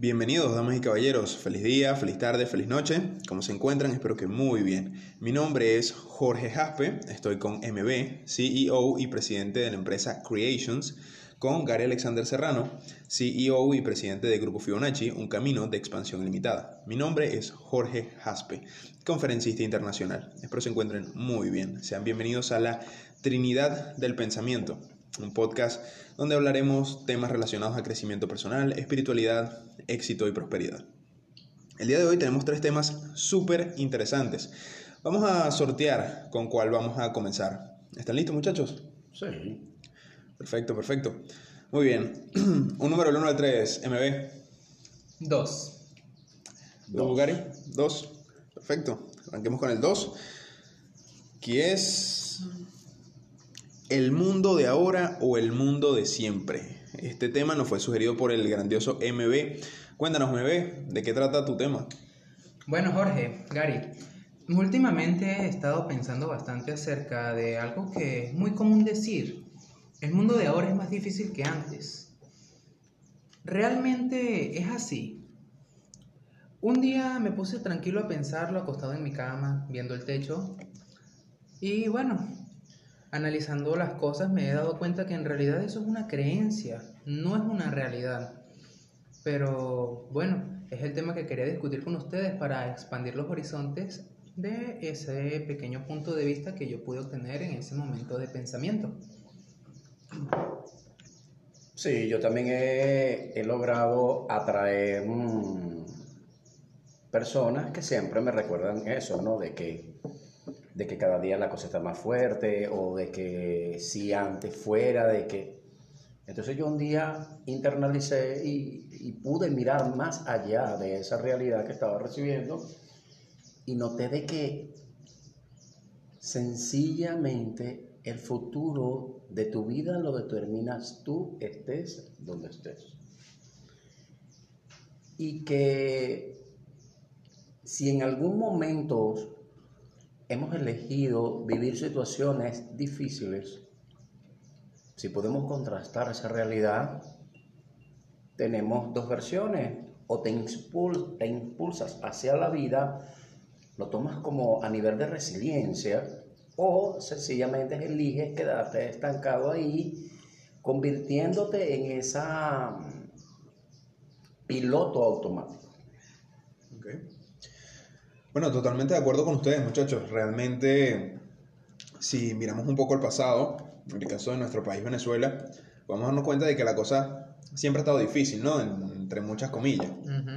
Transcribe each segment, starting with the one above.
Bienvenidos, damas y caballeros. Feliz día, feliz tarde, feliz noche. ¿Cómo se encuentran? Espero que muy bien. Mi nombre es Jorge Jaspe. Estoy con MB, CEO y presidente de la empresa Creations, con Gary Alexander Serrano, CEO y presidente de Grupo Fibonacci, un camino de expansión ilimitada. Mi nombre es Jorge Jaspe, conferencista internacional. Espero se encuentren muy bien. Sean bienvenidos a la Trinidad del Pensamiento un podcast donde hablaremos temas relacionados a crecimiento personal, espiritualidad, éxito y prosperidad. El día de hoy tenemos tres temas súper interesantes. Vamos a sortear con cuál vamos a comenzar. ¿Están listos muchachos? Sí. Perfecto, perfecto. Muy bien. Un número del 1 al 3, MB. Dos. ¿Dos, Gary? Dos. Perfecto. Arranquemos con el 2. Que es el mundo de ahora o el mundo de siempre. Este tema nos fue sugerido por el grandioso MB. Cuéntanos, MB, ¿de qué trata tu tema? Bueno, Jorge, Gary, últimamente he estado pensando bastante acerca de algo que es muy común decir. El mundo de ahora es más difícil que antes. Realmente es así. Un día me puse tranquilo a pensarlo acostado en mi cama, viendo el techo. Y bueno, analizando las cosas me he dado cuenta que en realidad eso es una creencia, no es una realidad. Pero bueno, es el tema que quería discutir con ustedes para expandir los horizontes de ese pequeño punto de vista que yo pude obtener en ese momento de pensamiento. Sí, yo también he, logrado atraer mm, personas que siempre me recuerdan eso, ¿no? De que de que cada día la cosa está más fuerte o de que si antes fuera, de que... Entonces yo un día internalicé y, pude mirar más allá de esa realidad que estaba recibiendo y noté de que sencillamente el futuro de tu vida lo determinas tú, estés donde estés. Y que si en algún momento hemos elegido vivir situaciones difíciles, si podemos contrastar esa realidad, tenemos dos versiones. O te, impulsas hacia la vida, lo tomas como a nivel de resiliencia, o sencillamente eliges quedarte estancado ahí, convirtiéndote en esa mm, piloto automático. Bueno, totalmente de acuerdo con ustedes, muchachos. Realmente, si miramos un poco el pasado, en el caso de nuestro país, Venezuela, vamos a darnos cuenta de que la cosa siempre ha estado difícil, ¿no? entre muchas comillas.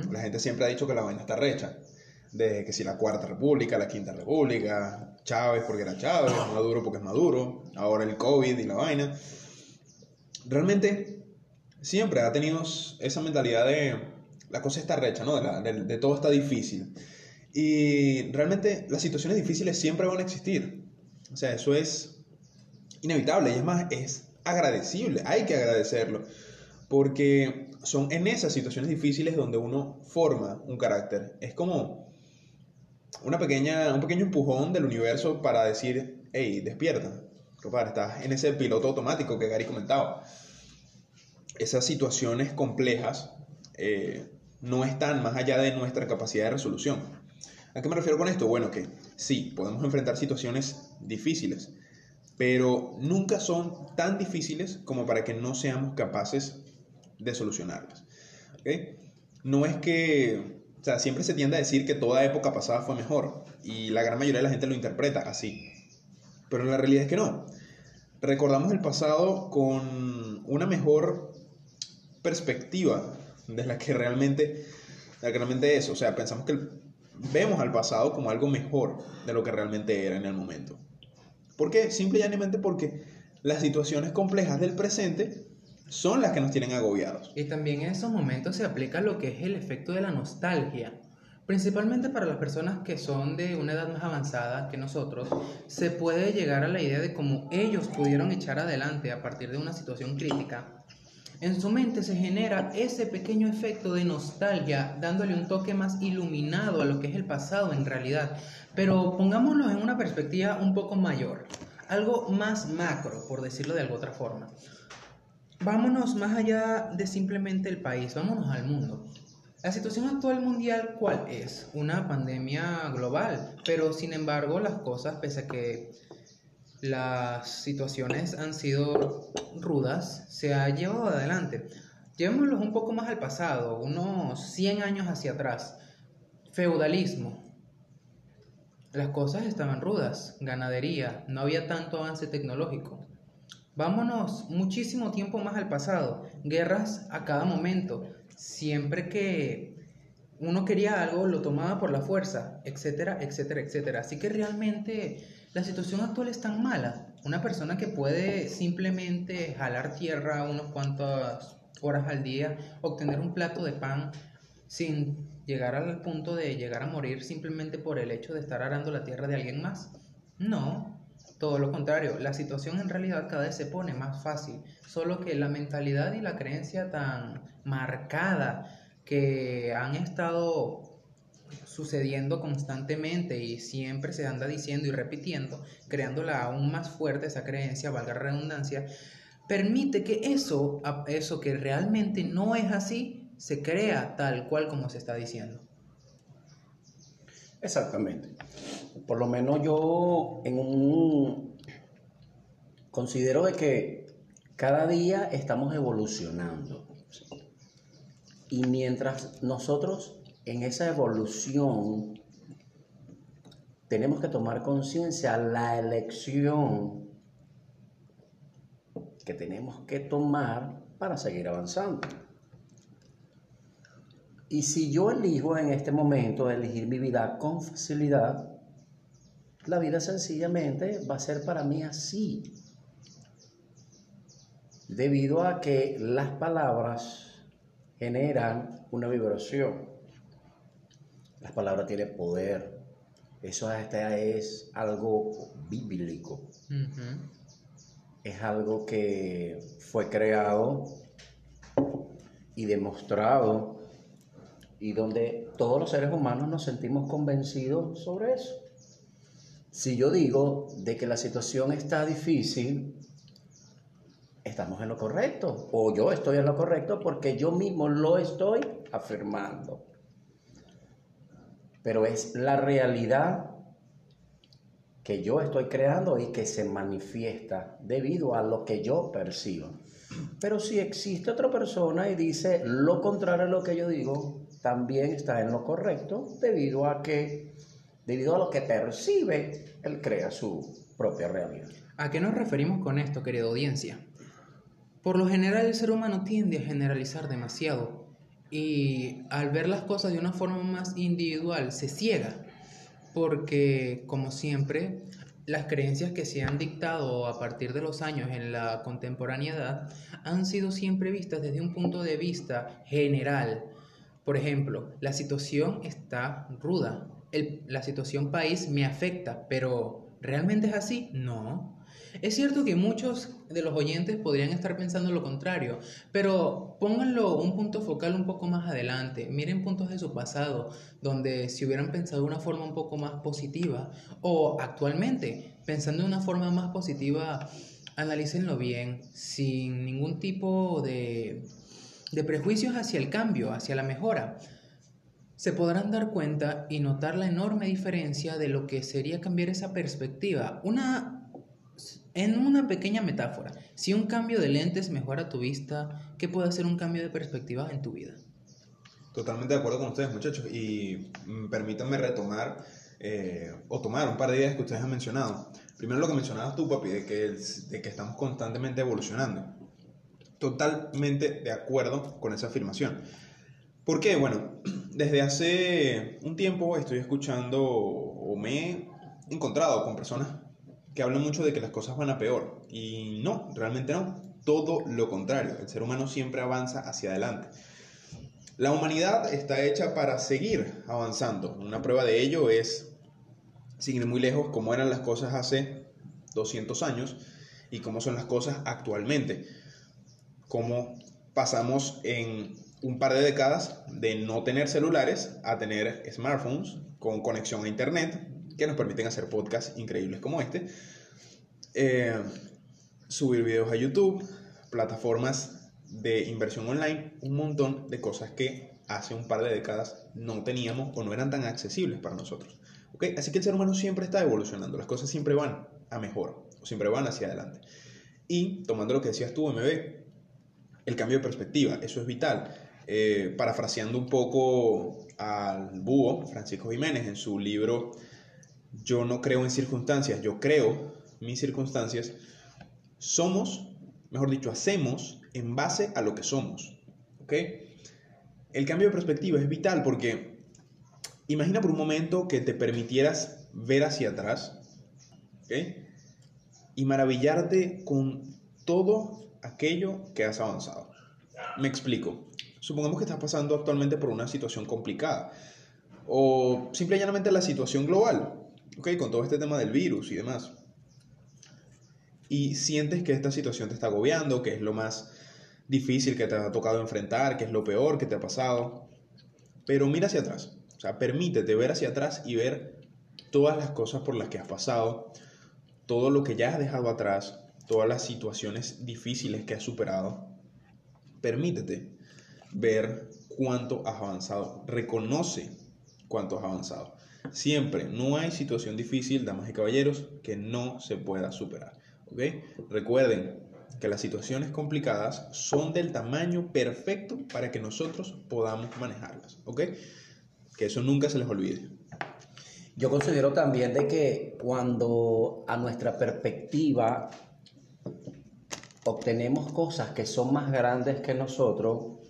La gente siempre ha dicho que la vaina está recha. De que si la Cuarta República, la Quinta República, Chávez porque era Chávez, Maduro porque es Maduro, ahora el COVID y la vaina. Realmente, siempre ha tenido esa mentalidad de la cosa está recha, ¿no? de, de todo está difícil. Y realmente las situaciones difíciles siempre van a existir. O sea, eso es inevitable y es más, es agradecible, hay que agradecerlo. Porque son en esas situaciones difíciles donde uno forma un carácter. Es como una pequeña, un pequeño empujón del universo para decir, hey, despierta. Compadre, estás en ese piloto automático que Gary comentaba. Esas situaciones complejas eh, no están más allá de nuestra capacidad de resolución. ¿A qué me refiero con esto? Bueno, que sí, podemos enfrentar situaciones difíciles, pero nunca son tan difíciles como para que no seamos capaces de solucionarlas. No es que, o sea, siempre se tiende a decir que toda época pasada fue mejor y la gran mayoría de la gente lo interpreta así, pero la realidad es que no. Recordamos el pasado con una mejor perspectiva de la que realmente, de la que realmente es. O sea, pensamos que el vemos al pasado como algo mejor de lo que realmente era en el momento. ¿Por qué? Simple y llanamente porque las situaciones complejas del presente son las que nos tienen agobiados. Y también en esos momentos se aplica lo que es el efecto de la nostalgia. Principalmente para las personas que son de una edad más avanzada que nosotros, se puede llegar a la idea de cómo ellos pudieron echar adelante a partir de una situación crítica en su mente se genera ese pequeño efecto de nostalgia, dándole un toque más iluminado a lo que es el pasado en realidad. Pero pongámoslo en una perspectiva un poco mayor, algo más macro, por decirlo de alguna otra forma. Vámonos más allá de simplemente el país, vámonos al mundo. La situación actual mundial, ¿cuál es? Una pandemia global, pero sin embargo las cosas, pese a que las situaciones han sido rudas, se ha llevado adelante. Llevémoslos un poco más al pasado, unos 100 años hacia atrás. Feudalismo. Las cosas estaban rudas, ganadería, no había tanto avance tecnológico. Vámonos muchísimo tiempo más al pasado, guerras a cada momento, siempre que uno quería algo lo tomaba por la fuerza, etcétera, etcétera, etcétera. Así que realmente la situación actual es tan mala. Una persona que puede simplemente jalar tierra unos cuantas horas al día, obtener un plato de pan sin llegar al punto de llegar a morir simplemente por el hecho de estar arando la tierra de alguien más. No, todo lo contrario, la situación en realidad cada vez se pone más fácil, solo que la mentalidad y la creencia tan marcada que han estado sucediendo constantemente y siempre se anda diciendo y repitiendo, creándola aún más fuerte esa creencia, valga la redundancia, permite que eso, eso que realmente no es así, se crea tal cual como se está diciendo. Exactamente. Por lo menos yo en un considero de que cada día estamos evolucionando. Y mientras nosotros en esa evolución tenemos que tomar conciencia la elección que tenemos que tomar para seguir avanzando. Y si yo elijo en este momento elegir mi vida con facilidad, la vida sencillamente va a ser para mí así. Debido a que las palabras generan una vibración. Las palabras tienen poder. Eso es algo bíblico. Es algo que fue creado y demostrado y donde todos los seres humanos nos sentimos convencidos sobre eso. Si yo digo de que la situación está difícil, estamos en lo correcto, o yo estoy en lo correcto porque yo mismo lo estoy afirmando. Pero es la realidad que yo estoy creando y que se manifiesta debido a lo que yo percibo. Pero si existe otra persona y dice lo contrario a lo que yo digo, también está en lo correcto debido a que, debido a lo que percibe, él crea su propia realidad. ¿A qué nos referimos con esto, querida audiencia? Por lo general el ser humano tiende a generalizar demasiado y al ver las cosas de una forma más individual se ciega porque, como siempre, las creencias que se han dictado a partir de los años en la contemporaneidad han sido siempre vistas desde un punto de vista general, por ejemplo, la situación está ruda, la situación país me afecta, pero ¿realmente es así? No. Es cierto que muchos de los oyentes podrían estar pensando lo contrario, pero pónganlo un punto focal un poco más adelante. Miren puntos de su pasado, donde si hubieran pensado de una forma un poco más positiva, o actualmente, pensando de una forma más positiva, analícenlo bien, sin ningún tipo de de prejuicios hacia el cambio, hacia la mejora, se podrán dar cuenta y notar la enorme diferencia de lo que sería cambiar esa perspectiva. Una, en una pequeña metáfora, si un cambio de lentes mejora tu vista, ¿qué puede hacer un cambio de perspectiva en tu vida? Totalmente de acuerdo con ustedes, muchachos. Y mm, permítanme retomar eh, o tomar un par de ideas que ustedes han mencionado. Primero lo que mencionabas tú, papi, de que, de que estamos constantemente evolucionando totalmente de acuerdo con esa afirmación. ¿Por qué? Bueno, desde hace un tiempo estoy escuchando o me he encontrado con personas que hablan mucho de que las cosas van a peor. Y no, realmente no. Todo lo contrario. El ser humano siempre avanza hacia adelante. La humanidad está hecha para seguir avanzando. Una prueba de ello es, sin muy lejos, cómo eran las cosas hace 200 años y cómo son las cosas actualmente cómo pasamos en un par de décadas de no tener celulares a tener smartphones con conexión a internet que nos permiten hacer podcasts increíbles como este, eh, subir videos a YouTube, plataformas de inversión online, un montón de cosas que hace un par de décadas no teníamos o no eran tan accesibles para nosotros. ¿ok? Así que el ser humano siempre está evolucionando, las cosas siempre van a mejor, o siempre van hacia adelante. Y tomando lo que decías tú, MB, el cambio de perspectiva, eso es vital. Eh, parafraseando un poco al búho, Francisco Jiménez, en su libro Yo no creo en circunstancias, yo creo mis circunstancias, somos, mejor dicho, hacemos en base a lo que somos. ¿Ok? El cambio de perspectiva es vital porque imagina por un momento que te permitieras ver hacia atrás ¿ok? y maravillarte con todo aquello que has avanzado. Me explico. Supongamos que estás pasando actualmente por una situación complicada o simple y llanamente la situación global, ¿ok? Con todo este tema del virus y demás. Y sientes que esta situación te está agobiando, que es lo más difícil que te ha tocado enfrentar, que es lo peor que te ha pasado. Pero mira hacia atrás. O sea, permítete ver hacia atrás y ver todas las cosas por las que has pasado, todo lo que ya has dejado atrás, todas las situaciones difíciles que has superado. Permítete ver cuánto has avanzado. Reconoce cuánto has avanzado. Siempre, no hay situación difícil, damas y caballeros, que no se pueda superar. ¿ok? Recuerden que las situaciones complicadas son del tamaño perfecto para que nosotros podamos manejarlas. ¿ok? Que eso nunca se les olvide. Yo considero también de que cuando a nuestra perspectiva obtenemos cosas que son más grandes que nosotros,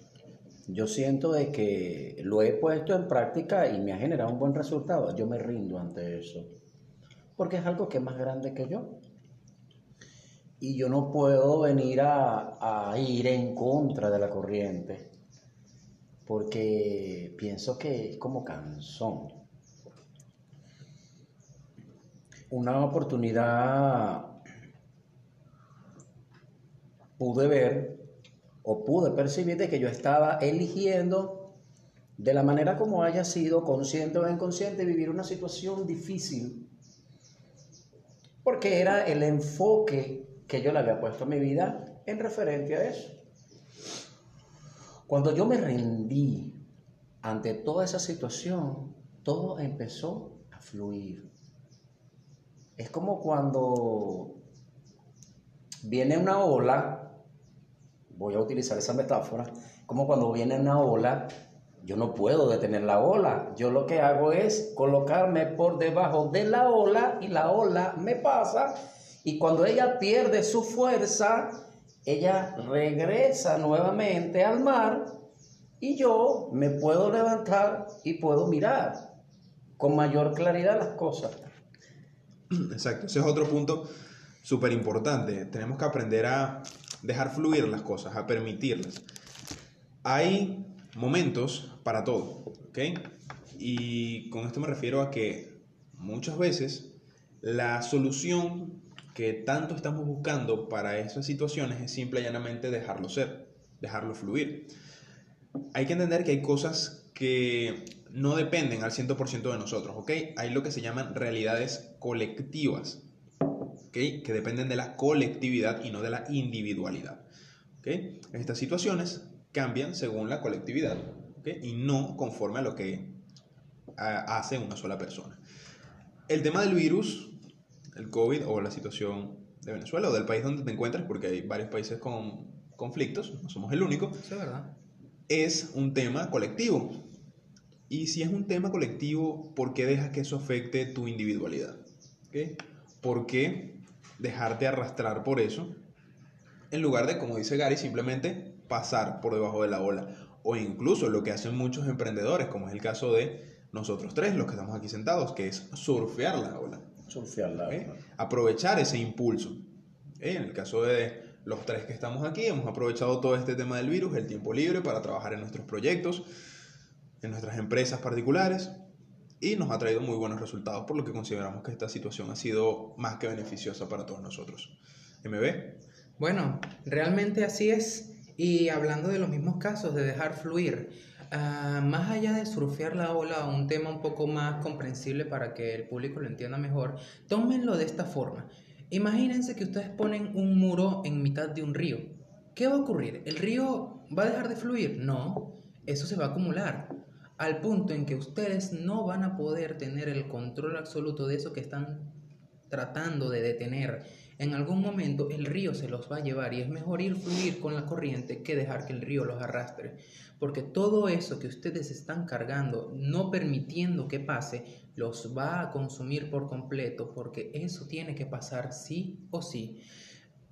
yo siento de que lo he puesto en práctica y me ha generado un buen resultado. Yo me rindo ante eso. Porque es algo que es más grande que yo. Y yo no puedo venir a, a ir en contra de la corriente. Porque pienso que es como canzón. Una oportunidad pude ver o pude percibir que yo estaba eligiendo de la manera como haya sido, consciente o inconsciente, vivir una situación difícil. Porque era el enfoque que yo le había puesto a mi vida en referencia a eso. Cuando yo me rendí ante toda esa situación, todo empezó a fluir. Es como cuando viene una ola voy a utilizar esa metáfora, como cuando viene una ola, yo no puedo detener la ola. Yo lo que hago es colocarme por debajo de la ola y la ola me pasa y cuando ella pierde su fuerza, ella regresa nuevamente al mar y yo me puedo levantar y puedo mirar con mayor claridad las cosas. Exacto, ese es otro punto súper importante. Tenemos que aprender a dejar fluir las cosas, a permitirlas. Hay momentos para todo, ¿ok? Y con esto me refiero a que muchas veces la solución que tanto estamos buscando para esas situaciones es simple y llanamente dejarlo ser, dejarlo fluir. Hay que entender que hay cosas que no dependen al 100% de nosotros, ¿ok? Hay lo que se llaman realidades colectivas que dependen de la colectividad y no de la individualidad. Estas situaciones cambian según la colectividad y no conforme a lo que hace una sola persona. El tema del virus, el COVID o la situación de Venezuela o del país donde te encuentres, porque hay varios países con conflictos, no somos el único, es verdad. Es un tema colectivo. Y si es un tema colectivo, ¿por qué dejas que eso afecte tu individualidad? ¿Okay? ¿Por qué dejarte arrastrar por eso, en lugar de, como dice Gary, simplemente pasar por debajo de la ola. O incluso lo que hacen muchos emprendedores, como es el caso de nosotros tres, los que estamos aquí sentados, que es surfear la ola. Surfear la ola. Aprovechar ese impulso. En el caso de los tres que estamos aquí, hemos aprovechado todo este tema del virus, el tiempo libre, para trabajar en nuestros proyectos, en nuestras empresas particulares, y nos ha traído muy buenos resultados, por lo que consideramos que esta situación ha sido más que beneficiosa para todos nosotros. MB. Bueno, realmente así es. Y hablando de los mismos casos de dejar fluir, ah, más allá de surfear la ola, un tema un poco más comprensible para que el público lo entienda mejor, tómenlo de esta forma. Imagínense que ustedes ponen un muro en mitad de un río. ¿Qué va a ocurrir? ¿El río va a dejar de fluir? No. eso se va a acumular al punto en que ustedes no van a poder tener el control absoluto de eso que están tratando de detener. En algún momento el río se los va a llevar y es mejor ir fluir con la corriente que dejar que el río los arrastre. Porque todo eso que ustedes están cargando, no permitiendo que pase, los va a consumir por completo porque eso tiene que pasar sí o sí.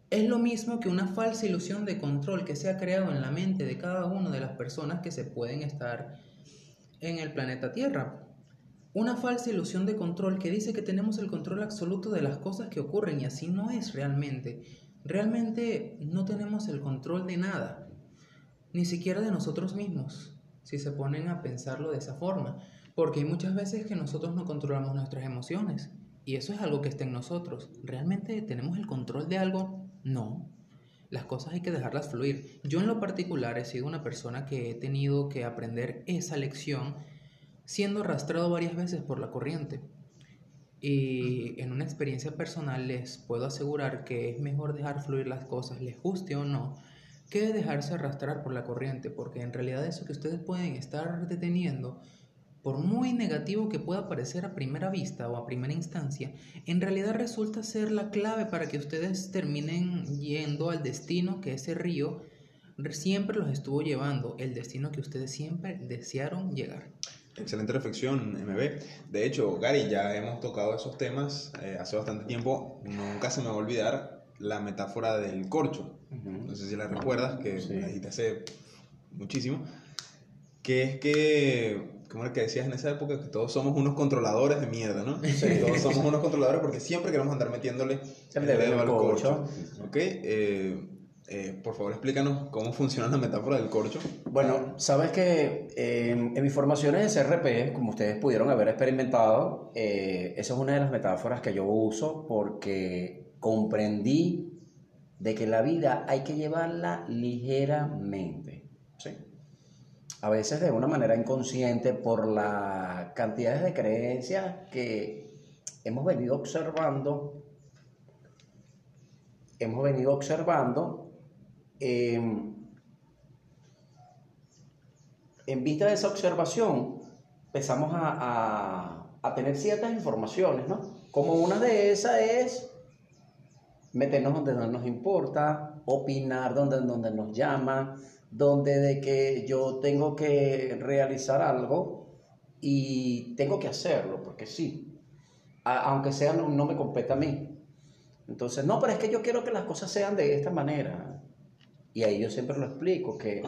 Es lo mismo que una falsa ilusión de control que se ha creado en la mente de cada una de las personas que se pueden estar en el planeta Tierra. Una falsa ilusión de control que dice que tenemos el control absoluto de las cosas que ocurren y así no es realmente. Realmente no tenemos el control de nada, ni siquiera de nosotros mismos, si se ponen a pensarlo de esa forma, porque hay muchas veces que nosotros no controlamos nuestras emociones y eso es algo que está en nosotros. ¿Realmente tenemos el control de algo? No. Las cosas hay que dejarlas fluir. Yo en lo particular he sido una persona que he tenido que aprender esa lección siendo arrastrado varias veces por la corriente. Y en una experiencia personal les puedo asegurar que es mejor dejar fluir las cosas, les guste o no, que dejarse arrastrar por la corriente, porque en realidad eso que ustedes pueden estar deteniendo por muy negativo que pueda parecer a primera vista o a primera instancia, en realidad resulta ser la clave para que ustedes terminen yendo al destino que ese río siempre los estuvo llevando, el destino que ustedes siempre desearon llegar. Excelente reflexión, MB. De hecho, Gary, ya hemos tocado esos temas eh, hace bastante tiempo. Nunca se me va a olvidar la metáfora del corcho. No sé si la recuerdas, que la dijiste hace muchísimo. Que es que ¿Cómo era que decías en esa época? Que todos somos unos controladores de mierda, ¿no? Sí. Todos somos unos controladores porque siempre queremos andar metiéndole el dedo al corcho. ¿Ok? Eh, eh, por favor, explícanos cómo funciona la metáfora del corcho. Bueno, sabes que eh, en mis formaciones de CRP, como ustedes pudieron haber experimentado, esa es una de las metáforas que yo uso porque comprendí de que la vida hay que llevarla ligeramente. A veces de una manera inconsciente por las cantidades de creencias que hemos venido observando, hemos venido observando em, en vista de esa observación empezamos a, tener ciertas informaciones, ¿no? Como una de esas es meternos donde no nos importa, opinar donde, donde nos llama, donde de que yo tengo que realizar algo y tengo que hacerlo, porque sí, aunque sea no, me compete a mí. Entonces, no, pero es que yo quiero que las cosas sean de esta manera. Y ahí yo siempre lo explico, que,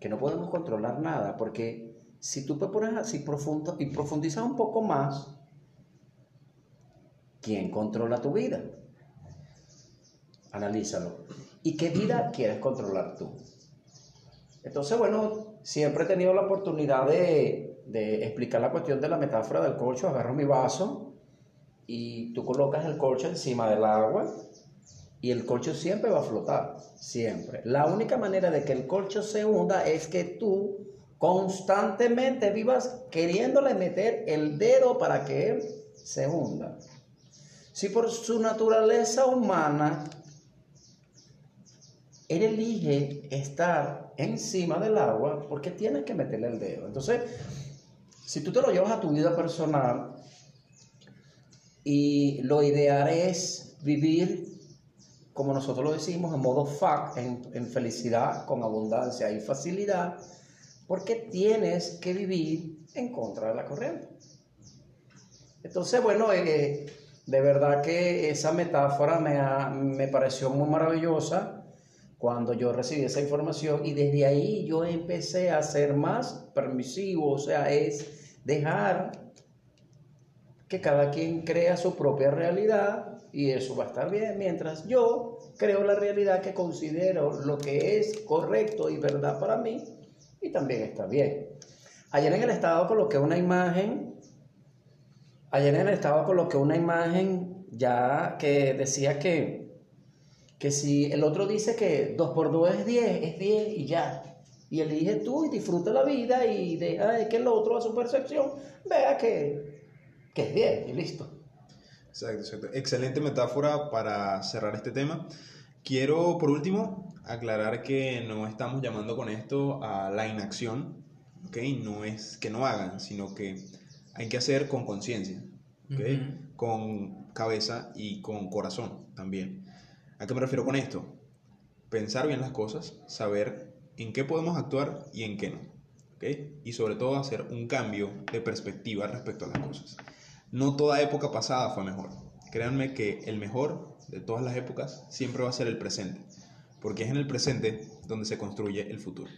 que no podemos controlar nada, porque si tú te pones así profundo y profundizas un poco más, ¿quién controla tu vida? Analízalo. ¿Y qué vida quieres controlar tú? Entonces, bueno, siempre he tenido la oportunidad de, explicar la cuestión de la metáfora del corcho. Agarro mi vaso y tú colocas el corcho encima del agua y el corcho siempre va a flotar, siempre. La única manera de que el corcho se hunda es que tú constantemente vivas queriéndole meter el dedo para que él se hunda. Si por su naturaleza humana él elige estar encima del agua porque tienes que meterle el dedo. Entonces, si tú te lo llevas a tu vida personal y lo ideal es vivir, como nosotros lo decimos, en modo FAC, en, felicidad, con abundancia y facilidad, porque tienes que vivir en contra de la corriente. Entonces, bueno, eh, de verdad que esa metáfora me, me pareció muy maravillosa cuando yo recibí esa información y desde ahí yo empecé a ser más permisivo, o sea, es dejar que cada quien crea su propia realidad y eso va a estar bien, mientras yo creo la realidad que considero lo que es correcto y verdad para mí y también está bien. Ayer en el estado coloqué una imagen, ayer en el estado coloqué una imagen ya que decía que que si el otro dice que 2 por 2 es 10, es 10 y ya. Y elige tú y disfruta la vida y deja de que el otro a su percepción vea que, que es 10 y listo. Exacto, exacto. Excelente metáfora para cerrar este tema. Quiero, por último, aclarar que no estamos llamando con esto a la inacción, ¿ok? No es que no hagan, sino que hay que hacer con conciencia, ¿ok? Ujú. Con cabeza y con corazón también. ¿A qué me refiero con esto? Pensar bien las cosas, saber en qué podemos actuar y en qué no, ¿ok? Y sobre todo hacer un cambio de perspectiva respecto a las cosas. No toda época pasada fue mejor. Créanme que el mejor de todas las épocas siempre va a ser el presente, porque es en el presente donde se construye el futuro.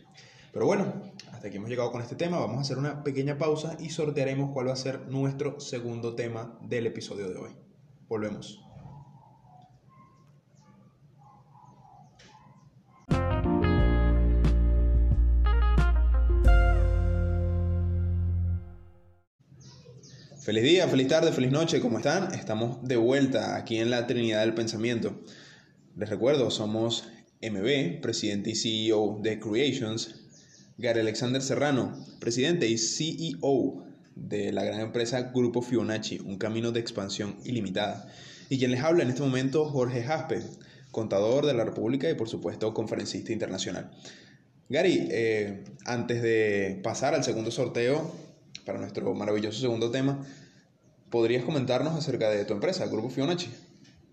Pero bueno, hasta aquí hemos llegado con este tema. Vamos a hacer una pequeña pausa y sortearemos cuál va a ser nuestro segundo tema del episodio de hoy. Volvemos. Feliz día, feliz tarde, feliz noche, ¿cómo están? Estamos de vuelta aquí en la Trinidad del Pensamiento. Les recuerdo, somos MB, presidente y CEO de Creations, Gary Alexander Serrano, presidente y CEO de la gran empresa Grupo Fibonacci, un camino de expansión ilimitada. Y quien les habla en este momento, Jorge Jaspe, contador de la República y por supuesto conferencista internacional. Gary, eh, antes de pasar al segundo sorteo, para nuestro maravilloso segundo tema, ¿podrías comentarnos acerca de tu empresa, Grupo Fibonacci?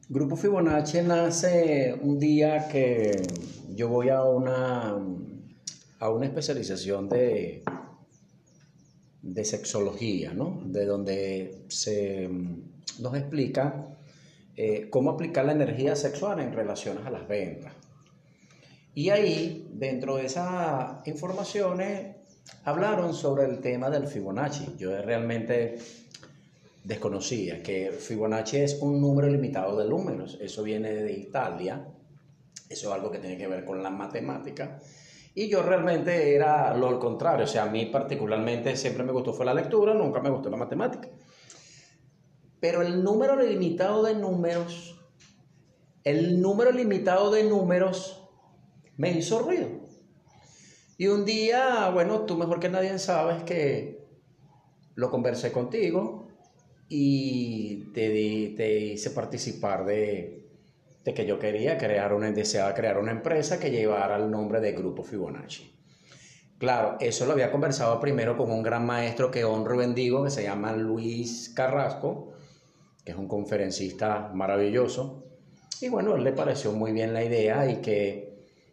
Grupo Fibonacci nace un día que yo voy a una, a una especialización de, de sexología, ¿no? De donde se nos explica eh, cómo aplicar la energía sexual en relaciones a las ventas. Y ahí, dentro de esas informaciones, hablaron sobre el tema del Fibonacci. Yo realmente desconocía que Fibonacci es un número limitado de números. Eso viene de Italia. Eso es algo que tiene que ver con la matemática. Y yo realmente era lo contrario. O sea, a mí particularmente siempre me gustó fue la lectura, nunca me gustó la matemática. Pero el número limitado de números, el número limitado de números me hizo ruido. Y un día, bueno, tú mejor que nadie sabes que lo conversé contigo y te, di, te hice participar de, de, que yo quería crear una, deseaba crear una empresa que llevara el nombre de Grupo Fibonacci. Claro, eso lo había conversado primero con un gran maestro que honro y bendigo, que se llama Luis Carrasco, que es un conferencista maravilloso. Y bueno, él le pareció muy bien la idea y que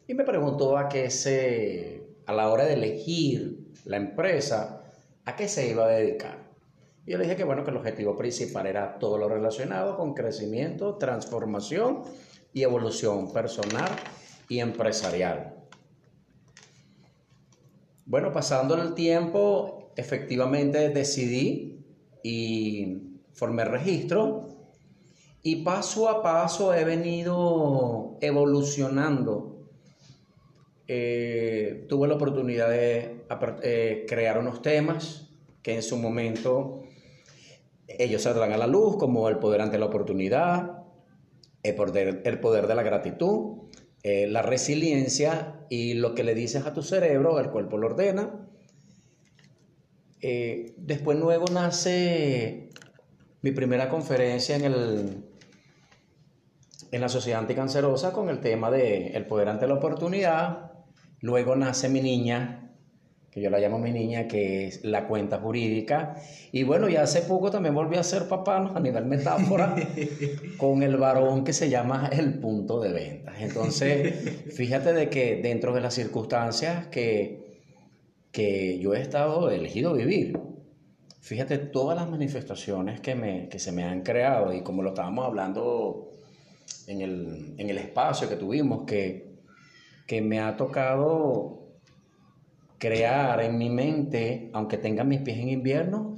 y me preguntó a qué se a la hora de elegir la empresa, ¿a qué se iba a dedicar? Y yo le dije que bueno, que el objetivo principal era todo lo relacionado con crecimiento, transformación y evolución personal y empresarial. Bueno, pasando el tiempo, efectivamente decidí y formé registro y paso a paso he venido evolucionando eh, tuve la oportunidad de eh, crear unos temas que en su momento ellos saldrán a la luz, como el poder ante la oportunidad, el poder, el poder de la gratitud, eh, la resiliencia y lo que le dices a tu cerebro, el cuerpo lo ordena. Eh, después luego nace mi primera conferencia en el en la sociedad anticancerosa con el tema de el poder ante la oportunidad, Luego nace mi niña, que yo la llamo mi niña, que es la cuenta jurídica. Y bueno, ya hace poco también volví a ser papá ¿no? a nivel metáfora con el varón que se llama el punto de venta. Entonces, fíjate de que dentro de las circunstancias que, que yo he estado elegido vivir, fíjate todas las manifestaciones que, me, que se me han creado y como lo estábamos hablando en el, en el espacio que tuvimos, que que me ha tocado crear en mi mente, aunque tenga mis pies en invierno,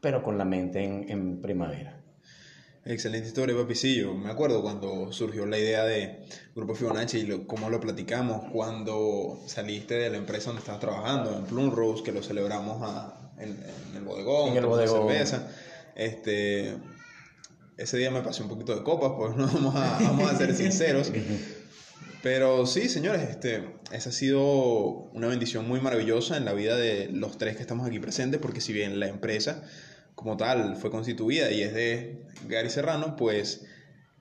pero con la mente en, en primavera. Excelente historia, papicillo. Me acuerdo cuando surgió la idea de Grupo Fibonacci y lo, cómo lo platicamos cuando saliste de la empresa donde estabas trabajando, en Plum Rose, que lo celebramos a, en, en, el bodegón, en el bodegón. cerveza. Este, ese día me pasé un poquito de copas, pues no vamos a, vamos a ser sinceros. Pero sí, señores, este, esa ha sido una bendición muy maravillosa en la vida de los tres que estamos aquí presentes, porque si bien la empresa como tal fue constituida y es de Gary Serrano, pues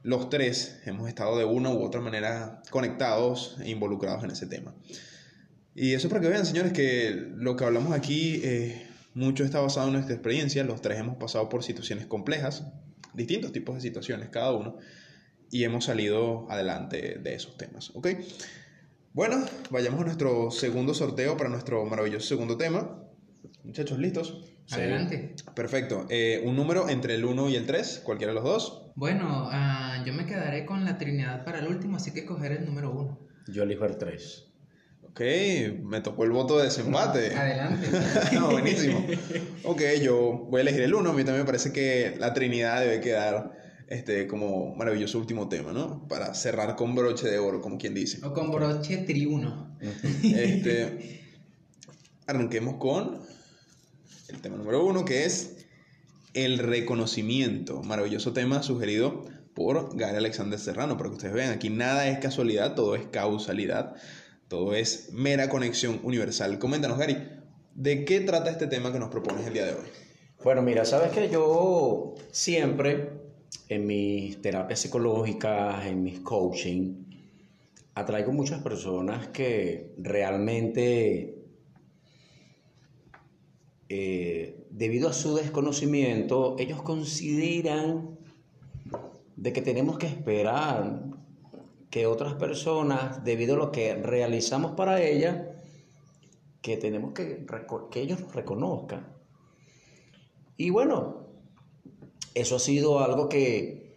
los tres hemos estado de una u otra manera conectados e involucrados en ese tema. Y eso para que vean, señores, que lo que hablamos aquí, eh, mucho está basado en nuestra experiencia. Los tres hemos pasado por situaciones complejas, distintos tipos de situaciones cada uno, y hemos salido adelante de esos temas. ¿Ok? Bueno, vayamos a nuestro segundo sorteo para nuestro maravilloso segundo tema. Muchachos, ¿listos? Adelante. Perfecto. Eh, un número entre el 1 y el 3, cualquiera de los dos. Bueno, ah, yo me quedaré con la Trinidad para el último, así que cogeré el número 1. Yo elijo el 3. Ok, me tocó el voto de desempate. Adelante. no, buenísimo. Ok, yo voy a elegir el 1. A mí también me parece que la Trinidad debe quedar este, como maravilloso último tema, ¿no? Para cerrar con broche de oro, como quien dice. O con broche triuno. Este, arranquemos con el tema número uno, que es el reconocimiento. Maravilloso tema sugerido por Gary Alexander Serrano, para que ustedes vean, aquí nada es casualidad, todo es causalidad, todo es mera conexión universal. Coméntanos, Gary, ¿de qué trata este tema que nos propones el día de hoy? Bueno, mira, sabes que yo siempre en mis terapias psicológicas, en mis coaching, atraigo muchas personas que realmente, eh, debido a su desconocimiento, ellos consideran de que tenemos que esperar que otras personas, debido a lo que realizamos para ellas, que tenemos que, que ellos nos reconozcan. Y bueno, eso ha sido algo que,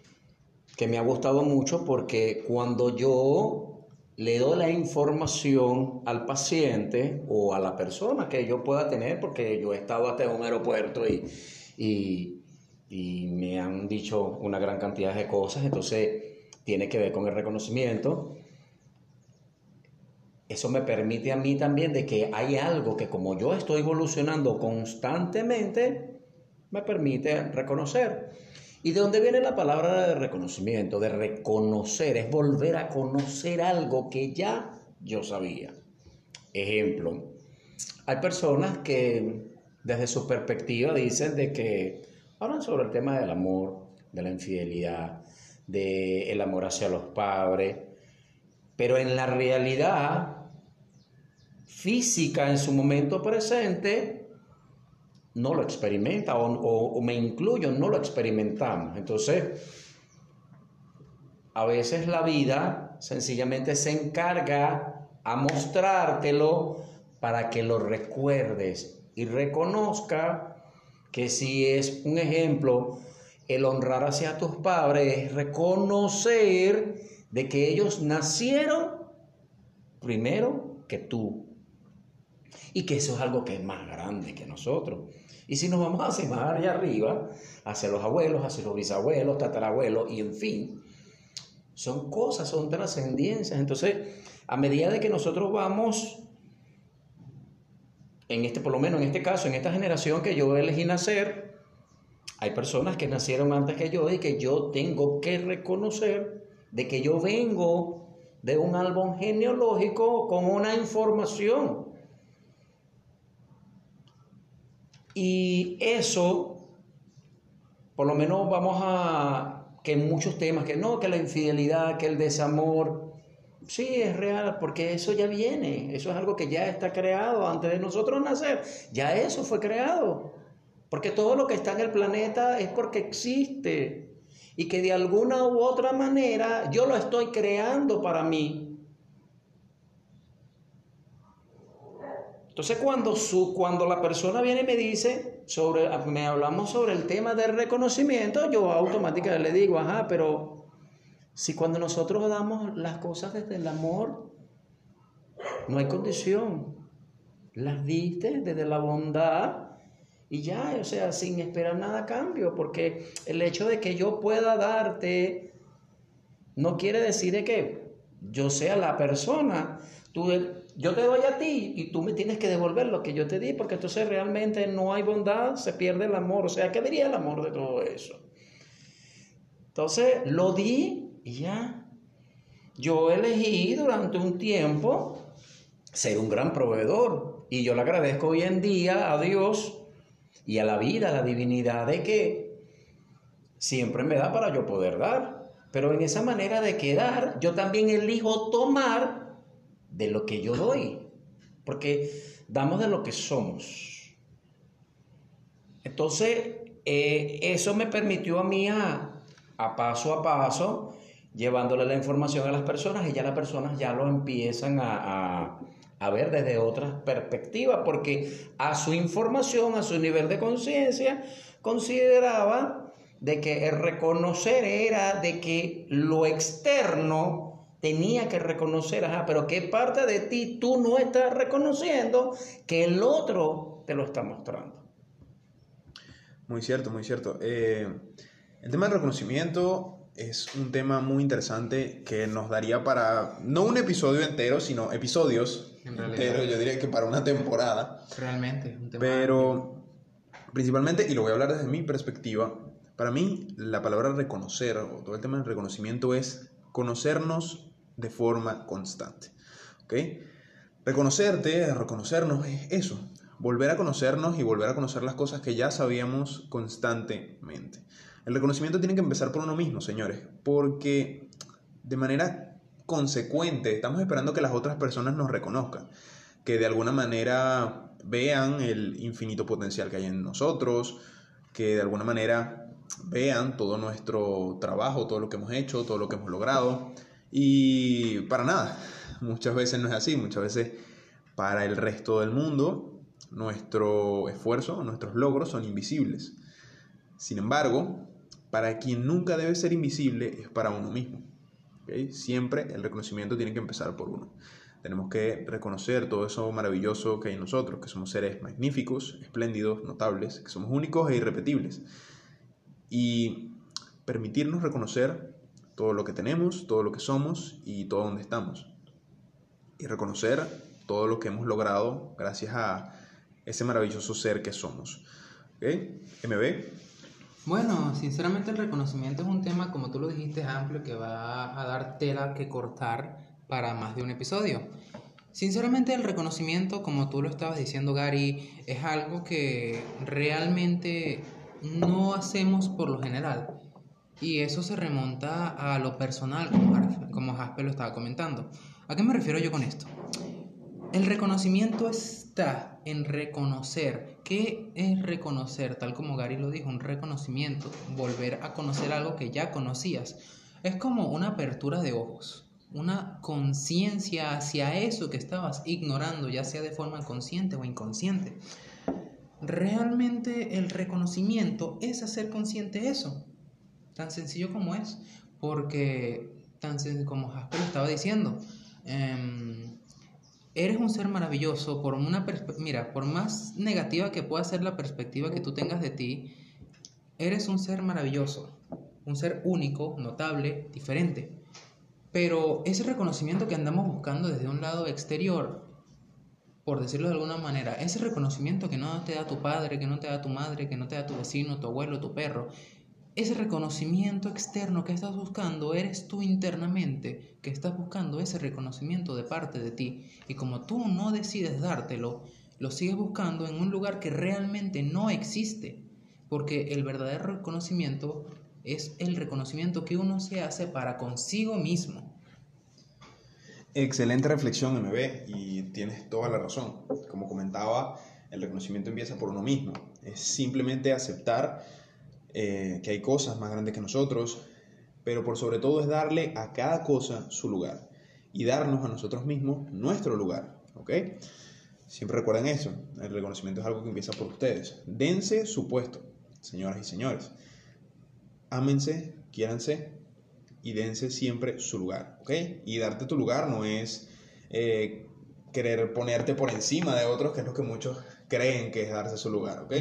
que me ha gustado mucho porque cuando yo le doy la información al paciente o a la persona que yo pueda tener, porque yo he estado hasta en un aeropuerto y, y, y me han dicho una gran cantidad de cosas, entonces tiene que ver con el reconocimiento. Eso me permite a mí también de que hay algo que como yo estoy evolucionando constantemente, me permite reconocer. ¿Y de dónde viene la palabra de reconocimiento? De reconocer, es volver a conocer algo que ya yo sabía. Ejemplo, hay personas que desde su perspectiva dicen de que hablan sobre el tema del amor, de la infidelidad, del amor hacia los padres, pero en la realidad física en su momento presente no lo experimenta o, me incluyo, no lo experimentamos. Entonces, a veces la vida sencillamente se encarga a mostrártelo para que lo recuerdes y reconozca que si es un ejemplo, el honrar hacia tus padres es reconocer de que ellos nacieron primero que tú. Y que eso es algo que es más grande que nosotros. Y si nos vamos a hacer más allá arriba, hacia los abuelos, hacia los bisabuelos, tatarabuelos, y en fin, son cosas, son trascendencias. Entonces, a medida de que nosotros vamos, en este, por lo menos en este caso, en esta generación que yo elegí nacer, hay personas que nacieron antes que yo y que yo tengo que reconocer de que yo vengo de un álbum genealógico con una información. Y eso, por lo menos vamos a, que muchos temas, que no, que la infidelidad, que el desamor, sí, es real, porque eso ya viene, eso es algo que ya está creado antes de nosotros nacer, ya eso fue creado, porque todo lo que está en el planeta es porque existe y que de alguna u otra manera yo lo estoy creando para mí. Entonces cuando, su, cuando la persona viene y me dice, sobre, me hablamos sobre el tema del reconocimiento, yo automáticamente le digo, ajá, pero si cuando nosotros damos las cosas desde el amor, no hay condición. Las diste desde la bondad y ya, o sea, sin esperar nada a cambio, porque el hecho de que yo pueda darte no quiere decir de que yo sea la persona. Tú, yo te doy a ti y tú me tienes que devolver lo que yo te di, porque entonces realmente no hay bondad, se pierde el amor. O sea, ¿qué diría el amor de todo eso? Entonces, lo di y ya. Yo elegí durante un tiempo ser un gran proveedor y yo le agradezco hoy en día a Dios y a la vida, a la divinidad de que siempre me da para yo poder dar. Pero en esa manera de quedar, yo también elijo tomar de lo que yo doy. Porque damos de lo que somos. Entonces, eh, eso me permitió a mí a, paso a paso, llevándole la información a las personas y ya las personas ya lo empiezan a, a ver desde otras perspectivas, porque a su información, a su nivel de conciencia, consideraba de que el reconocer era de que lo externo tenía que reconocer, ajá, pero qué parte de ti tú no estás reconociendo que el otro te lo está mostrando. Muy cierto, muy cierto. Eh, el tema del reconocimiento es un tema muy interesante que nos daría para, no un episodio entero, sino episodios enteros, yo diría que para una temporada. Realmente, un tema Pero principalmente, y lo voy a hablar desde mi perspectiva, para mí la palabra reconocer, o todo el tema del reconocimiento es conocernos de forma constante. Reconocerte, reconocernos es eso, volver a conocernos y volver a conocer las cosas que ya sabíamos constantemente. El reconocimiento tiene que empezar por uno mismo, señores, porque de manera consecuente estamos esperando que las otras personas nos reconozcan, que de alguna manera vean el infinito potencial que hay en nosotros, que de alguna manera vean todo nuestro trabajo, todo lo que hemos hecho, todo lo que hemos logrado. Y para nada, muchas veces no es así, muchas veces para el resto del mundo nuestro esfuerzo, nuestros logros son invisibles. Sin embargo, para quien nunca debe ser invisible es para uno mismo. Siempre el reconocimiento tiene que empezar por uno. Tenemos que reconocer todo eso maravilloso que hay en nosotros, que somos seres magníficos, espléndidos, notables, que somos únicos e irrepetibles. Y permitirnos reconocer todo lo que tenemos, todo lo que somos y todo donde estamos. Y reconocer todo lo que hemos logrado gracias a ese maravilloso ser que somos. ¿Ok? MB. Bueno, sinceramente el reconocimiento es un tema, como tú lo dijiste, amplio que va a dar tela que cortar para más de un episodio. Sinceramente el reconocimiento, como tú lo estabas diciendo Gary, es algo que realmente no hacemos por lo general. Y eso se remonta a lo personal, como, Jasper lo estaba comentando. ¿A qué me refiero yo con esto? El reconocimiento está en reconocer. ¿Qué es reconocer? Tal como Gary lo dijo, un reconocimiento, volver a conocer algo que ya conocías. Es como una apertura de ojos una conciencia hacia eso que estabas ignorando, ya sea de forma consciente o inconsciente. Realmente el reconocimiento es hacer consciente eso, tan sencillo como es, porque tan como Jasper estaba diciendo, em, eres un ser maravilloso por una mira, por más negativa que pueda ser la perspectiva que tú tengas de ti, eres un ser maravilloso, un ser único, notable, diferente. Pero ese reconocimiento que andamos buscando desde un lado exterior, por decirlo de alguna manera, ese reconocimiento que no te da tu padre, que no te da tu madre, que no te da tu vecino, tu abuelo, tu perro, ese reconocimiento externo que estás buscando, eres tú internamente que estás buscando ese reconocimiento de parte de ti. Y como tú no decides dártelo, lo sigues buscando en un lugar que realmente no existe. Porque el verdadero reconocimiento es el reconocimiento que uno se hace para consigo mismo. Excelente reflexión, MB, y tienes toda la razón. Como comentaba, el reconocimiento empieza por uno mismo. Es simplemente aceptar eh, que hay cosas más grandes que nosotros, pero por sobre todo es darle a cada cosa su lugar y darnos a nosotros mismos nuestro lugar. ¿Ok? Siempre recuerden eso. El reconocimiento es algo que empieza por ustedes. Dense su puesto, señoras y señores ámense, quiéranse y dense siempre su lugar, ¿ok? Y darte tu lugar no es eh, querer ponerte por encima de otros, que es lo que muchos creen que es darse su lugar, ¿ok?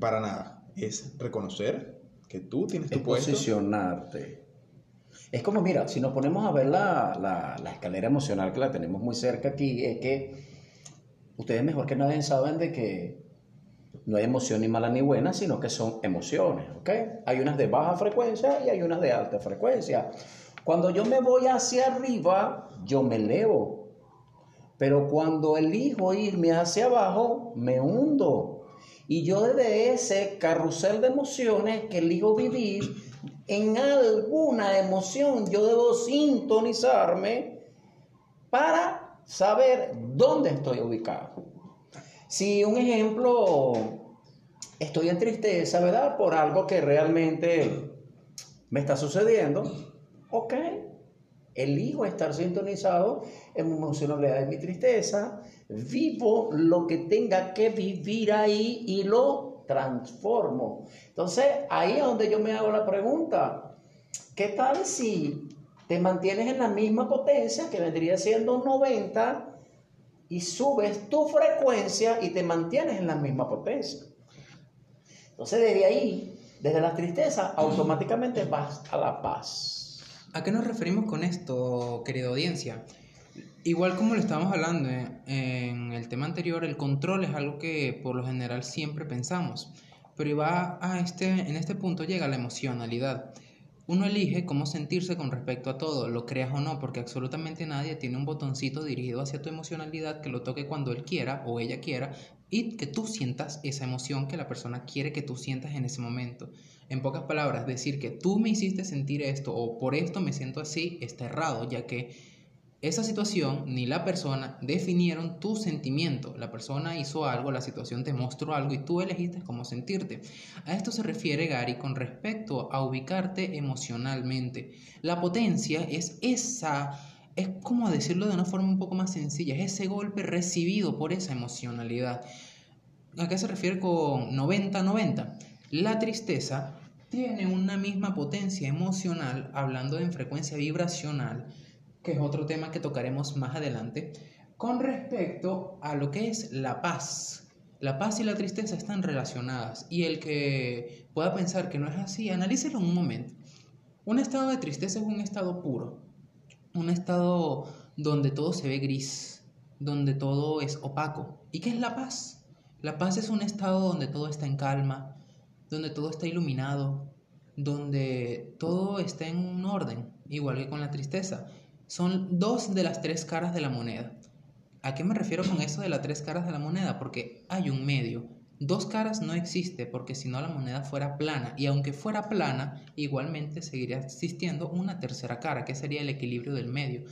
Para nada, es reconocer que tú tienes tu es posicionarte. Es como, mira, si nos ponemos a ver la, la, la, escalera emocional que la tenemos muy cerca aquí, es que ustedes mejor que nadie saben de que no hay emoción ni mala ni buena, sino que son emociones, ¿ok? Hay unas de baja frecuencia y hay unas de alta frecuencia. Cuando yo me voy hacia arriba, yo me elevo. Pero cuando elijo irme hacia abajo, me hundo. Y yo desde ese carrusel de emociones que elijo vivir, en alguna emoción yo debo sintonizarme para saber dónde estoy ubicado. Si un ejemplo, estoy en tristeza, ¿verdad? Por algo que realmente me está sucediendo, ok, elijo estar sintonizado en mi emocionalidad de mi tristeza, vivo lo que tenga que vivir ahí y lo transformo. Entonces, ahí es donde yo me hago la pregunta, ¿qué tal si te mantienes en la misma potencia que vendría siendo 90 y subes tu frecuencia y te mantienes en la misma potencia? Entonces, desde ahí, desde la tristeza, automáticamente vas a la paz. ¿A qué nos referimos con esto, querida audiencia? Igual como lo estábamos hablando en el tema anterior, el control es algo que por lo general siempre pensamos, pero va a este, en este punto llega la emocionalidad. Uno elige cómo sentirse con respecto a todo, lo creas o no, porque absolutamente nadie tiene un botoncito dirigido hacia tu emocionalidad que lo toque cuando él quiera o ella quiera y que tú sientas esa emoción que la persona quiere que tú sientas en ese momento. En pocas palabras, decir que tú me hiciste sentir esto o por esto me siento así está errado, ya que esa situación ni la persona definieron tu sentimiento. La persona hizo algo, la situación te mostró algo y tú elegiste cómo sentirte. A esto se refiere Gary con respecto a ubicarte emocionalmente. La potencia es esa, es como decirlo de una forma un poco más sencilla, es ese golpe recibido por esa emocionalidad. ¿A qué se refiere con 90-90? La tristeza tiene una misma potencia emocional, hablando en frecuencia vibracional, que es otro tema que tocaremos más adelante, con respecto a lo que es la paz. La paz y la tristeza están relacionadas y el que pueda pensar que no es así, analícelo un momento. Un estado de tristeza es un estado puro, un estado donde todo se ve gris, donde todo es opaco. ¿Y qué es la paz? La paz es un estado donde todo está en calma, donde todo está iluminado, donde todo está en un orden, igual que con la tristeza. Son dos de las tres caras de la moneda. ¿A qué me refiero con eso de las tres caras de la moneda? Porque hay un medio. Dos caras no existe porque si no la moneda fuera plana y aunque fuera plana, igualmente seguiría existiendo una tercera cara, que sería el equilibrio del medio,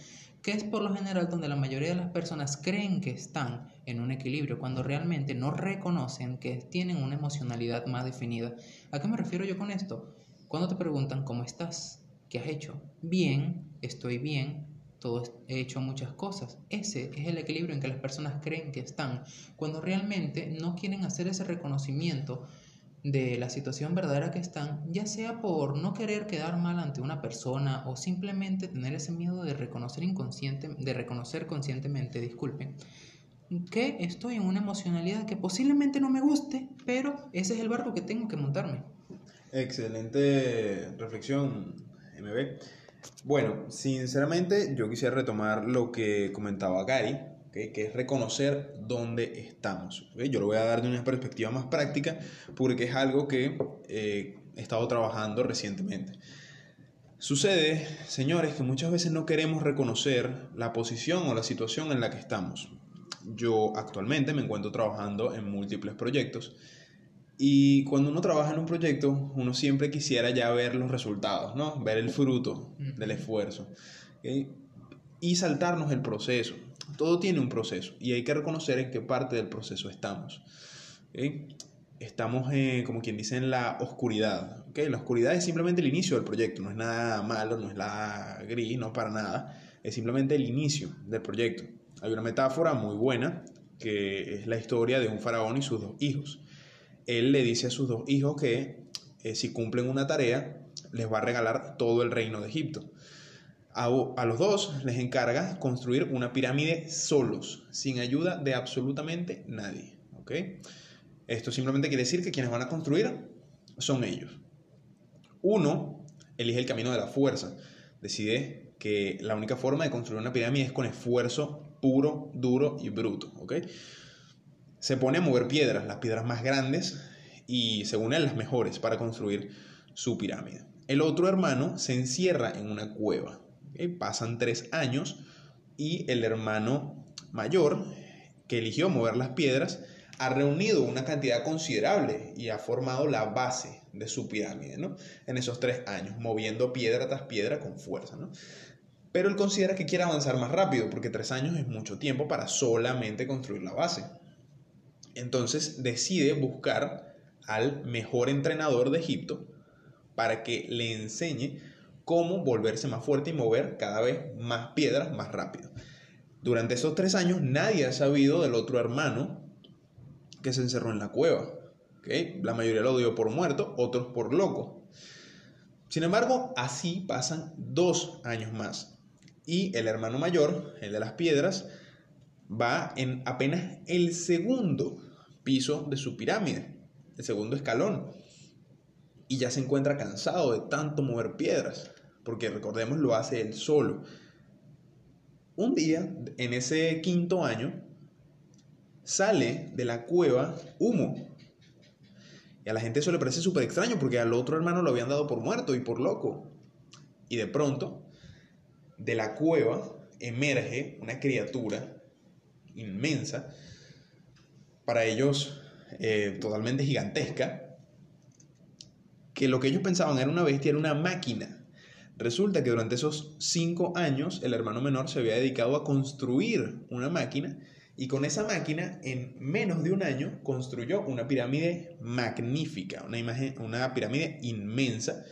que es por lo general donde la mayoría de las personas creen que están en un equilibrio cuando realmente no reconocen que tienen una emocionalidad más definida. ¿A qué me refiero yo con esto? Cuando te preguntan cómo estás, ¿qué has hecho? Bien, estoy bien, todo he hecho muchas cosas. Ese es el equilibrio en que las personas creen que están, cuando realmente no quieren hacer ese reconocimiento de la situación verdadera que están, ya sea por no querer quedar mal ante una persona o simplemente tener ese miedo de reconocer inconsciente, de reconocer conscientemente, disculpen, que estoy en una emocionalidad que posiblemente no me guste, pero ese es el barco que tengo que montarme. Excelente reflexión, MB. Bueno, sinceramente yo quisiera retomar lo que comentaba Gary, que es reconocer dónde estamos. Yo lo voy a dar de una perspectiva más práctica porque es algo que eh, he estado trabajando recientemente. Sucede, señores, que muchas veces no queremos reconocer la posición o la situación en la que estamos. Yo actualmente me encuentro trabajando en múltiples proyectos y cuando uno trabaja en un proyecto, uno siempre quisiera ya ver los resultados, ¿no? Ver el fruto del esfuerzo. Y saltarnos el proceso. Todo tiene un proceso y hay que reconocer en qué parte del proceso estamos. Estamos, como quien dice, en la oscuridad. La oscuridad es simplemente el inicio del proyecto, no es nada malo, no es la gris, no para nada. Es simplemente el inicio del proyecto. Hay una metáfora muy buena que es la historia de un faraón y sus dos hijos él le dice a sus dos hijos que eh, si cumplen una tarea, les va a regalar todo el reino de Egipto. A, los dos les encarga construir una pirámide solos, sin ayuda de absolutamente nadie. Esto simplemente quiere decir que quienes van a construir son ellos. Uno elige el camino de la fuerza, decide que la única forma de construir una pirámide es con esfuerzo puro, duro y bruto se pone a mover piedras, las piedras más grandes y según él las mejores para construir su pirámide. El otro hermano se encierra en una cueva. Pasan tres años y el hermano mayor, que eligió mover las piedras, ha reunido una cantidad considerable y ha formado la base de su pirámide, ¿no? En esos tres años, moviendo piedra tras piedra con fuerza, ¿no? Pero él considera que quiere avanzar más rápido, porque tres años es mucho tiempo para solamente construir la base. Entonces decide buscar al mejor entrenador de Egipto para que le enseñe cómo volverse más fuerte y mover cada vez más piedras más rápido. Durante esos tres años nadie ha sabido del otro hermano que se encerró en la cueva. La mayoría lo dio por muerto, otros por loco. Sin embargo, así pasan dos años más. Y el hermano mayor, el de las piedras, va en apenas el segundo piso de su pirámide, el segundo escalón. Y ya se encuentra cansado de tanto mover piedras, porque recordemos lo hace él solo. Un día, en ese quinto año, sale de la cueva humo. Y a la gente eso le parece súper extraño porque al otro hermano lo habían dado por muerto y por loco. Y de pronto, de la cueva emerge una criatura inmensa, para ellos eh, totalmente gigantesca, que lo que ellos pensaban era una bestia, era una máquina. Resulta que durante esos cinco años el hermano menor se había dedicado a construir una máquina y con esa máquina en menos de un año construyó una pirámide magnífica, una, imagen, una pirámide inmensa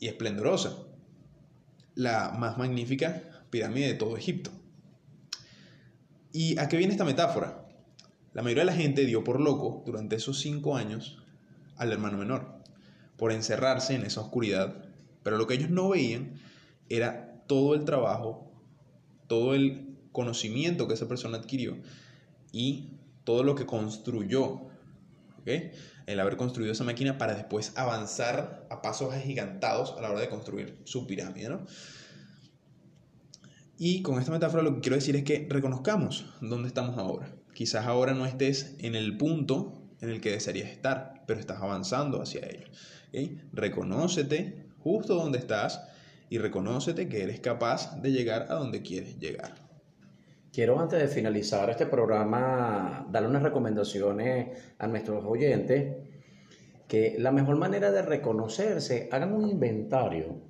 y esplendorosa, la más magnífica pirámide de todo Egipto. ¿Y a qué viene esta metáfora? La mayoría de la gente dio por loco durante esos cinco años al hermano menor, por encerrarse en esa oscuridad pero lo que ellos no veían era todo el trabajo, todo el conocimiento que esa persona adquirió y todo lo que construyó. El haber construido esa máquina para después avanzar a pasos agigantados a la hora de construir su pirámide. Y con esta metáfora lo que quiero decir es que reconozcamos dónde estamos ahora. Quizás ahora no estés en el punto en el que desearías estar, pero estás avanzando hacia ello. Reconócete justo donde estás y reconócete que eres capaz de llegar a donde quieres llegar. Quiero antes de finalizar este programa darle unas recomendaciones a nuestros oyentes que la mejor manera de reconocerse, hagan un inventario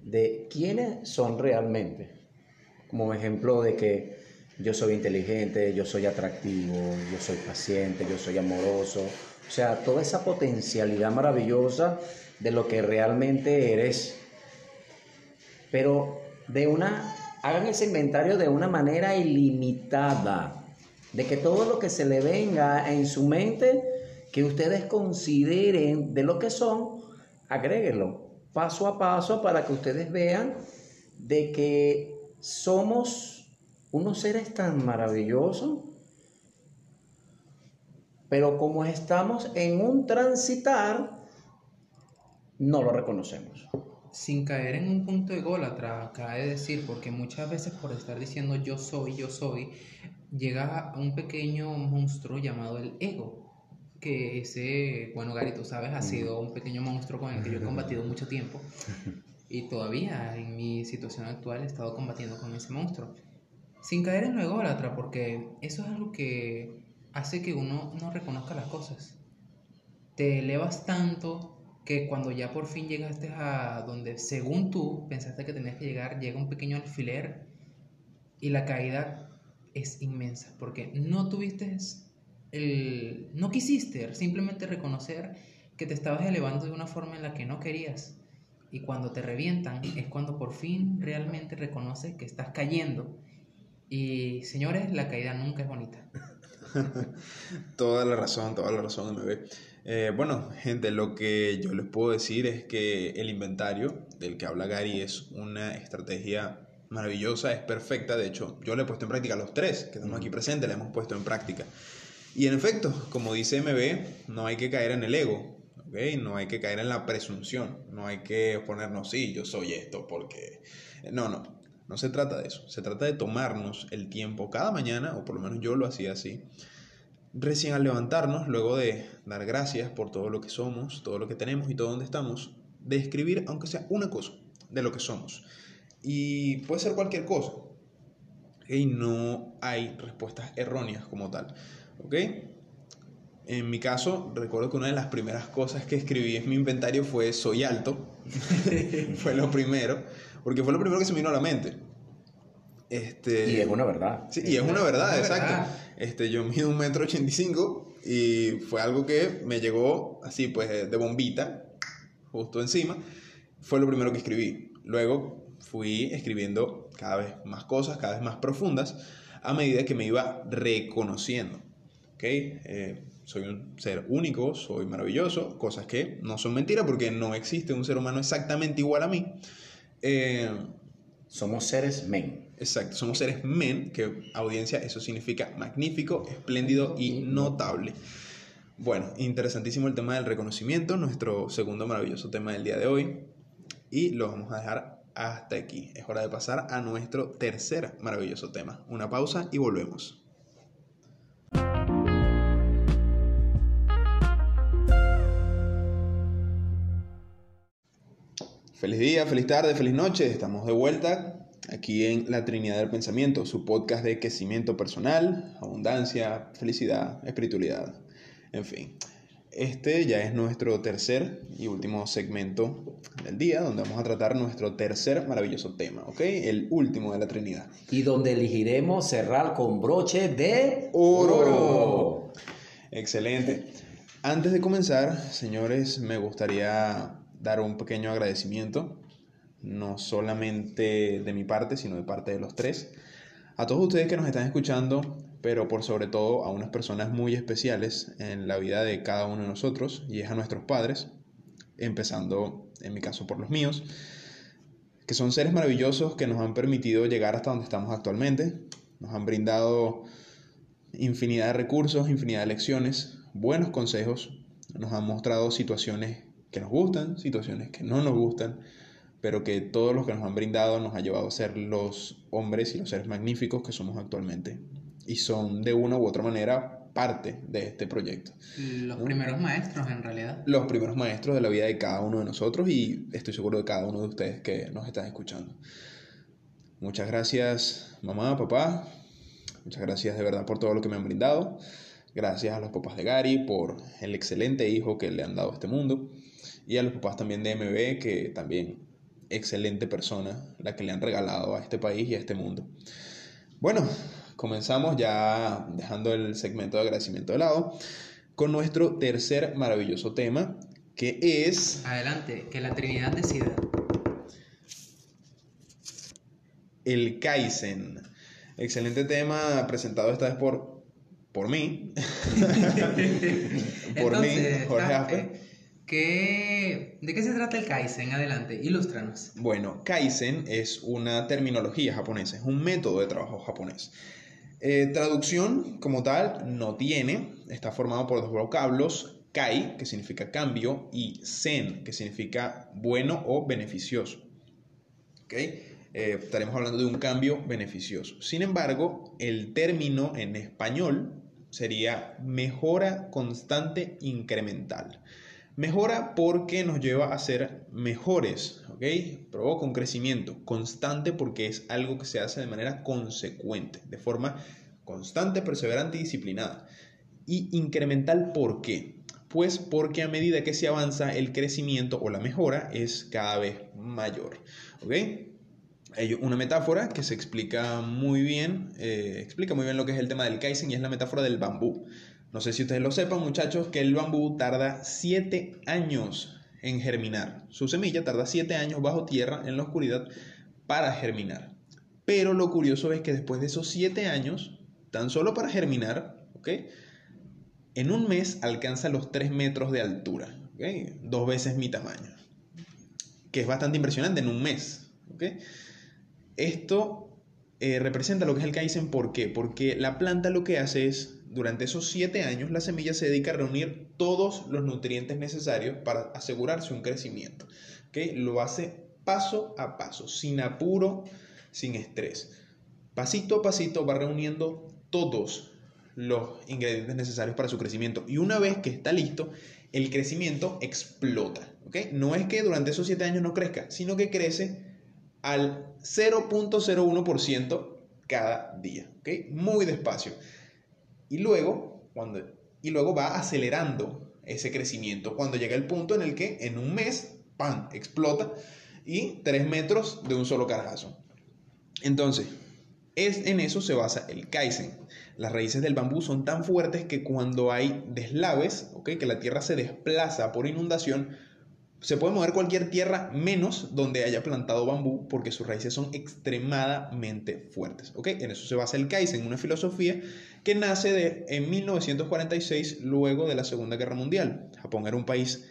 de quiénes son realmente. Como ejemplo de que yo soy inteligente, yo soy atractivo, yo soy paciente, yo soy amoroso. O sea, toda esa potencialidad maravillosa de lo que realmente eres. Pero de una, hagan ese inventario de una manera ilimitada, de que todo lo que se le venga en su mente, que ustedes consideren de lo que son, agréguenlo paso a paso para que ustedes vean de que somos unos seres tan maravillosos, pero como estamos en un transitar, no lo reconocemos. Sin caer en un punto ególatra, cabe decir, porque muchas veces por estar diciendo yo soy, yo soy, llega a un pequeño monstruo llamado el ego. Que ese, bueno, Gary, tú sabes, ha sido un pequeño monstruo con el que yo he combatido mucho tiempo. Y todavía en mi situación actual he estado combatiendo con ese monstruo. Sin caer en lo ególatra, porque eso es algo que hace que uno no reconozca las cosas. Te elevas tanto que cuando ya por fin llegaste a donde según tú pensaste que tenías que llegar, llega un pequeño alfiler y la caída es inmensa, porque no tuviste el... no quisiste simplemente reconocer que te estabas elevando de una forma en la que no querías. Y cuando te revientan es cuando por fin realmente reconoces que estás cayendo. Y señores, la caída nunca es bonita. toda la razón, toda la razón, MB. Eh, bueno, gente, lo que yo les puedo decir es que el inventario del que habla Gary es una estrategia maravillosa, es perfecta. De hecho, yo le he puesto en práctica los tres que estamos aquí presentes, le hemos puesto en práctica. Y en efecto, como dice MB, no hay que caer en el ego, ¿okay? no hay que caer en la presunción, no hay que ponernos, sí, yo soy esto, porque... No, no, no se trata de eso. Se trata de tomarnos el tiempo cada mañana, o por lo menos yo lo hacía así, recién al levantarnos, luego de dar gracias por todo lo que somos, todo lo que tenemos y todo donde estamos, de escribir, aunque sea una cosa, de lo que somos. Y puede ser cualquier cosa. Y no hay respuestas erróneas como tal. ¿Ok? En mi caso, recuerdo que una de las primeras cosas que escribí en mi inventario fue soy alto. fue lo primero, porque fue lo primero que se me vino a la mente. Este, Y es una verdad. Sí, y es una verdad, Es una exacto. verdad. Este, yo mido un metro ochenta y cinco y fue algo que me llegó así, pues, de bombita, justo encima. Fue lo primero que escribí. Luego fui escribiendo cada vez más cosas, cada vez más profundas, a medida que me iba reconociendo. ¿Ok? Eh, soy un ser único, soy maravilloso, cosas que no son mentiras porque no existe un ser humano exactamente igual a mí. Eh, Somos seres men. Exacto, somos seres men, que audiencia, eso significa magnífico, espléndido y notable. Bueno, interesantísimo el tema del reconocimiento, nuestro segundo maravilloso tema del día de hoy. Y lo vamos a dejar hasta aquí. Es hora de pasar a nuestro tercer maravilloso tema. Una pausa y volvemos. Feliz día, feliz tarde, feliz noche. Estamos de vuelta aquí en La Trinidad del Pensamiento, su podcast de crecimiento personal, abundancia, felicidad, espiritualidad, en fin. Este ya es nuestro tercer y último segmento del día, donde vamos a tratar nuestro tercer maravilloso tema, ¿ok? El último de la Trinidad. Y donde elegiremos cerrar con broche de Oro. Excelente. Antes de comenzar, señores, me gustaría dar un pequeño agradecimiento, no solamente de mi parte, sino de parte de los tres, a todos ustedes que nos están escuchando, pero por sobre todo a unas personas muy especiales en la vida de cada uno de nosotros, y es a nuestros padres, empezando en mi caso por los míos, que son seres maravillosos que nos han permitido llegar hasta donde estamos actualmente, nos han brindado infinidad de recursos, infinidad de lecciones, buenos consejos, nos han mostrado situaciones que nos gustan, situaciones que no nos gustan, pero que todos los que nos han brindado nos ha llevado a ser los hombres y los seres magníficos que somos actualmente. Y son de una u otra manera parte de este proyecto. Los primeros maestros, en realidad. Los primeros maestros de la vida de cada uno de nosotros y estoy seguro de cada uno de ustedes que nos están escuchando. Muchas gracias mamá, papá. Muchas gracias de verdad por todo lo que me han brindado. Gracias a los papás de Gary por el excelente hijo que le han dado a este mundo. Y a los papás también de MB, que también excelente persona la que le han regalado a este país y a este mundo. Bueno, comenzamos ya dejando el segmento de agradecimiento de lado con nuestro tercer maravilloso tema, que es Adelante, que la Trinidad decida. el Kaizen. Excelente tema presentado esta vez por, por mí. por mí, Jorge ¿qué- ¿De qué se trata el Kaizen? Adelante, ilústranos. Bueno, Kaizen es una terminología japonesa, es un método de trabajo japonés. Eh, traducción como tal no tiene, está formado por dos vocablos, kai, que significa cambio, y zen, que significa bueno o beneficioso. ¿Ok? Eh, estaremos hablando de un cambio beneficioso. Sin embargo, el término en español sería mejora constante incremental. Mejora porque nos lleva a ser mejores, ¿ok? Provoca un crecimiento constante porque es algo que se hace de manera consecuente, de forma constante, perseverante y disciplinada. Y incremental, ¿por qué? Pues porque a medida que se avanza el crecimiento o la mejora es cada vez mayor, ¿ok? Una metáfora que se explica muy bien, eh, explica muy bien lo que es el tema del Kaizen y es la metáfora del bambú. No sé si ustedes lo sepan, muchachos, que el bambú tarda 7 años en germinar. Su semilla tarda 7 años bajo tierra en la oscuridad para germinar. Pero lo curioso es que después de esos 7 años, tan solo para germinar. En un mes alcanza los 3 metros de altura. Dos veces mi tamaño. Que es bastante impresionante en un mes. Esto eh, representa lo que es el Kaizen, ¿por qué? Porque la planta lo que hace es, durante esos 7 años, la semilla se dedica a reunir todos los nutrientes necesarios para asegurarse un crecimiento. ¿ok? Lo hace paso a paso, sin apuro, sin estrés. Pasito a pasito va reuniendo todos los ingredientes necesarios para su crecimiento. Y una vez que está listo, el crecimiento explota. ¿ok? No es que durante esos 7 años no crezca, sino que crece al 0.01% cada día. ¿ok? Muy despacio. Y luego, cuando y luego va acelerando ese crecimiento cuando llega el punto en el que en un mes, ¡pam!, explota y tres metros de un solo carajazo. Entonces, es, en eso se basa el Kaizen. Las raíces del bambú son tan fuertes que cuando hay deslaves, ¿okay? que la tierra se desplaza por inundación, se puede mover cualquier tierra menos donde haya plantado bambú porque sus raíces son extremadamente fuertes. ¿okay? En eso se basa el Kaizen, una filosofía que nace de, en 1946 luego de la Segunda Guerra Mundial. Japón era un país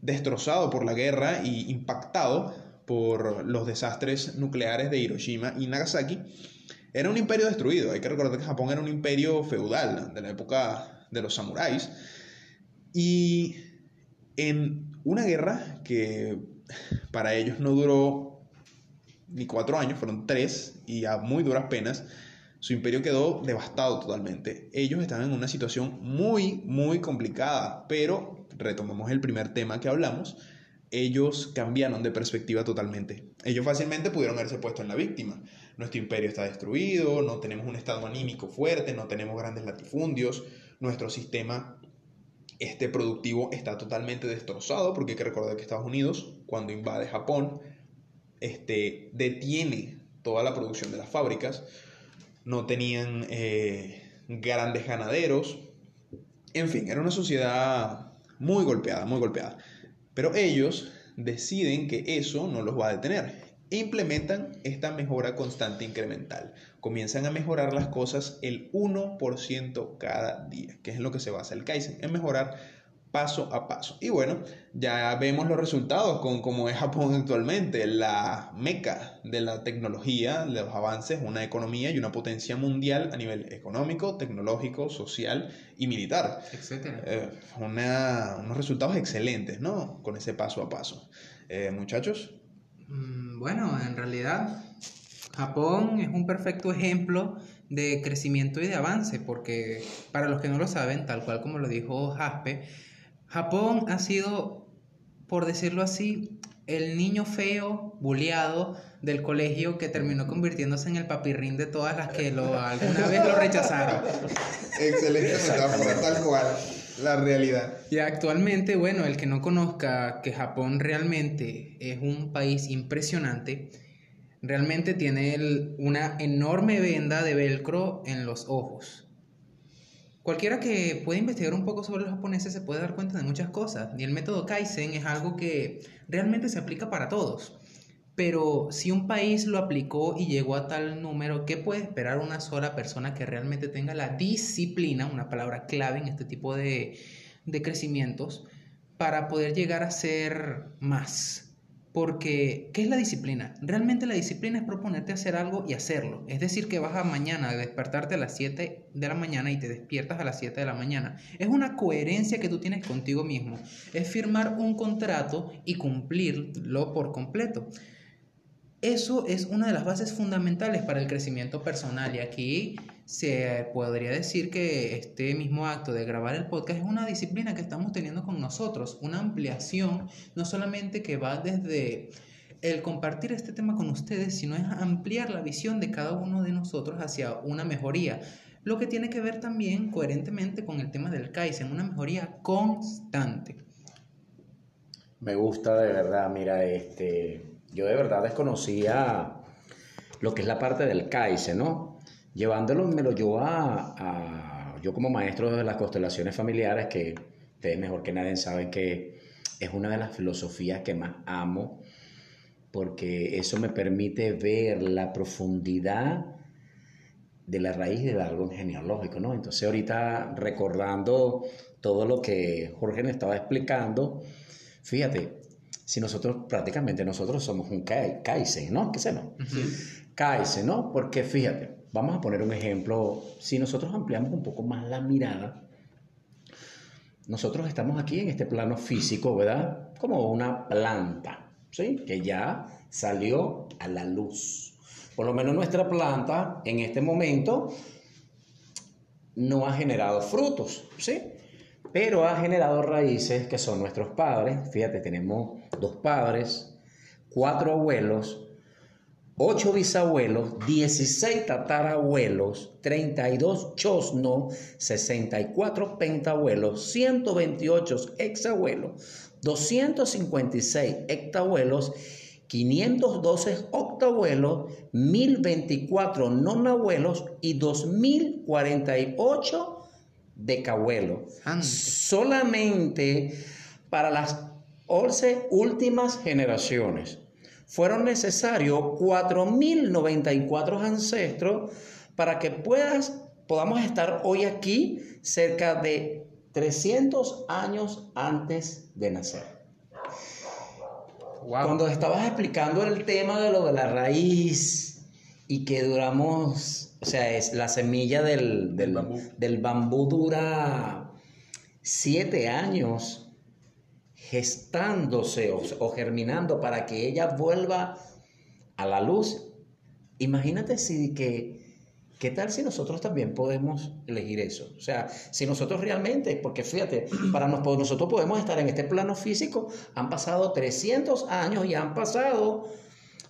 destrozado por la guerra y impactado por los desastres nucleares de Hiroshima y Nagasaki. Era un imperio destruido. Hay que recordar que Japón era un imperio feudal de la época de los samuráis. Y en una guerra que para ellos no duró ni cuatro años, fueron tres y a muy duras penas, su imperio quedó devastado totalmente. Ellos estaban en una situación muy, muy complicada, pero retomamos el primer tema que hablamos, ellos cambiaron de perspectiva totalmente. Ellos fácilmente pudieron haberse puesto en la víctima. Nuestro imperio está destruido, no tenemos un estado anímico fuerte, no tenemos grandes latifundios, nuestro sistema este productivo está totalmente destrozado, porque hay que recordar que Estados Unidos, cuando invade Japón, este, detiene toda la producción de las fábricas, no tenían eh, grandes ganaderos, en fin, era una sociedad muy golpeada, muy golpeada. Pero ellos deciden que eso no los va a detener e implementan esta mejora constante incremental. Comienzan a mejorar las cosas el 1% cada día, que es lo que se basa el Kaizen, en mejorar paso a paso. Y bueno, ya vemos los resultados con cómo es Japón actualmente, la meca de la tecnología, de los avances, una economía y una potencia mundial a nivel económico, tecnológico, social y militar. Etcétera. Eh, una- unos resultados excelentes, ¿no? Con ese paso a paso. Eh, muchachos, Mm, Bueno, en realidad Japón es un perfecto ejemplo de crecimiento y de avance, porque para los que no lo saben, tal cual como lo dijo Jaspe, Japón ha sido, por decirlo así, el niño feo, buleado del colegio que terminó convirtiéndose en el papirrín de todas las que lo, alguna vez lo rechazaron. excelente metáfora, tal cual, la realidad. Y actualmente, bueno, el que no conozca que Japón realmente es un país impresionante, realmente tiene el- una enorme venda de velcro en los ojos. Cualquiera que pueda investigar un poco sobre los japoneses se puede dar cuenta de muchas cosas. Y el método Kaizen es algo que realmente se aplica para todos. Pero si un país lo aplicó y llegó a tal número, ¿qué puede esperar una sola persona que realmente tenga la disciplina, una palabra clave en este tipo de, de crecimientos, para poder llegar a ser más? Porque, ¿qué es la disciplina? Realmente la disciplina es proponerte hacer algo y hacerlo. Es decir, que vas a mañana a despertarte a las 7 de la mañana y te despiertas a las 7 de la mañana. Es una coherencia que tú tienes contigo mismo. Es firmar un contrato y cumplirlo por completo. Eso es una de las bases fundamentales para el crecimiento personal y aquí se podría decir que este mismo acto de grabar el podcast es una disciplina que estamos teniendo con nosotros, una ampliación no solamente que va desde el compartir este tema con ustedes, sino es ampliar la visión de cada uno de nosotros hacia una mejoría, lo que tiene que ver también coherentemente con el tema del Kaizen, una mejoría constante. Me gusta de verdad, mira, este, yo de verdad desconocía lo que es la parte del Kaizen, ¿no? Llevándolo, me lo llevó a, a- yo como maestro de las constelaciones familiares, que ustedes mejor que nadie saben que es una de las filosofías que más amo, porque eso me permite ver la profundidad de la raíz del árbol genealógico, ¿no? Entonces ahorita recordando todo lo que Jorge me estaba explicando, fíjate, si nosotros prácticamente nosotros somos un kai- Kaizen, ¿no? ¿Qué sé, no? Kaizen, ¿no? Porque fíjate, vamos a poner un ejemplo, si nosotros ampliamos un poco más la mirada, nosotros estamos aquí en este plano físico, ¿verdad? Como una planta, ¿sí? Que ya salió a la luz. Por lo menos nuestra planta en este momento no ha generado frutos, ¿sí? Pero ha generado raíces que son nuestros padres. Fíjate, tenemos dos padres, cuatro abuelos, 8 bisabuelos, 16 tatarabuelos, 32 chosnos, 64 pentabuelos, 128 exabuelos, 256 hectabuelos, 512 octabuelos, 1024 nonabuelos y 2048 decabuelos. Solamente para las 11 últimas generaciones fueron necesarios 4.094 ancestros para que puedas, podamos estar hoy aquí cerca de 300 años antes de nacer. Wow. Cuando estabas explicando el tema de lo de la raíz y que duramos, o sea, es la semilla del, del, Bambú. del bambú dura siete años gestándose o, germinando para que ella vuelva a la luz. Imagínate si que, ¿qué tal si nosotros también podemos elegir eso? O sea, si nosotros realmente, porque fíjate, para nos- nosotros podemos estar en este plano físico, han pasado 300 años y han pasado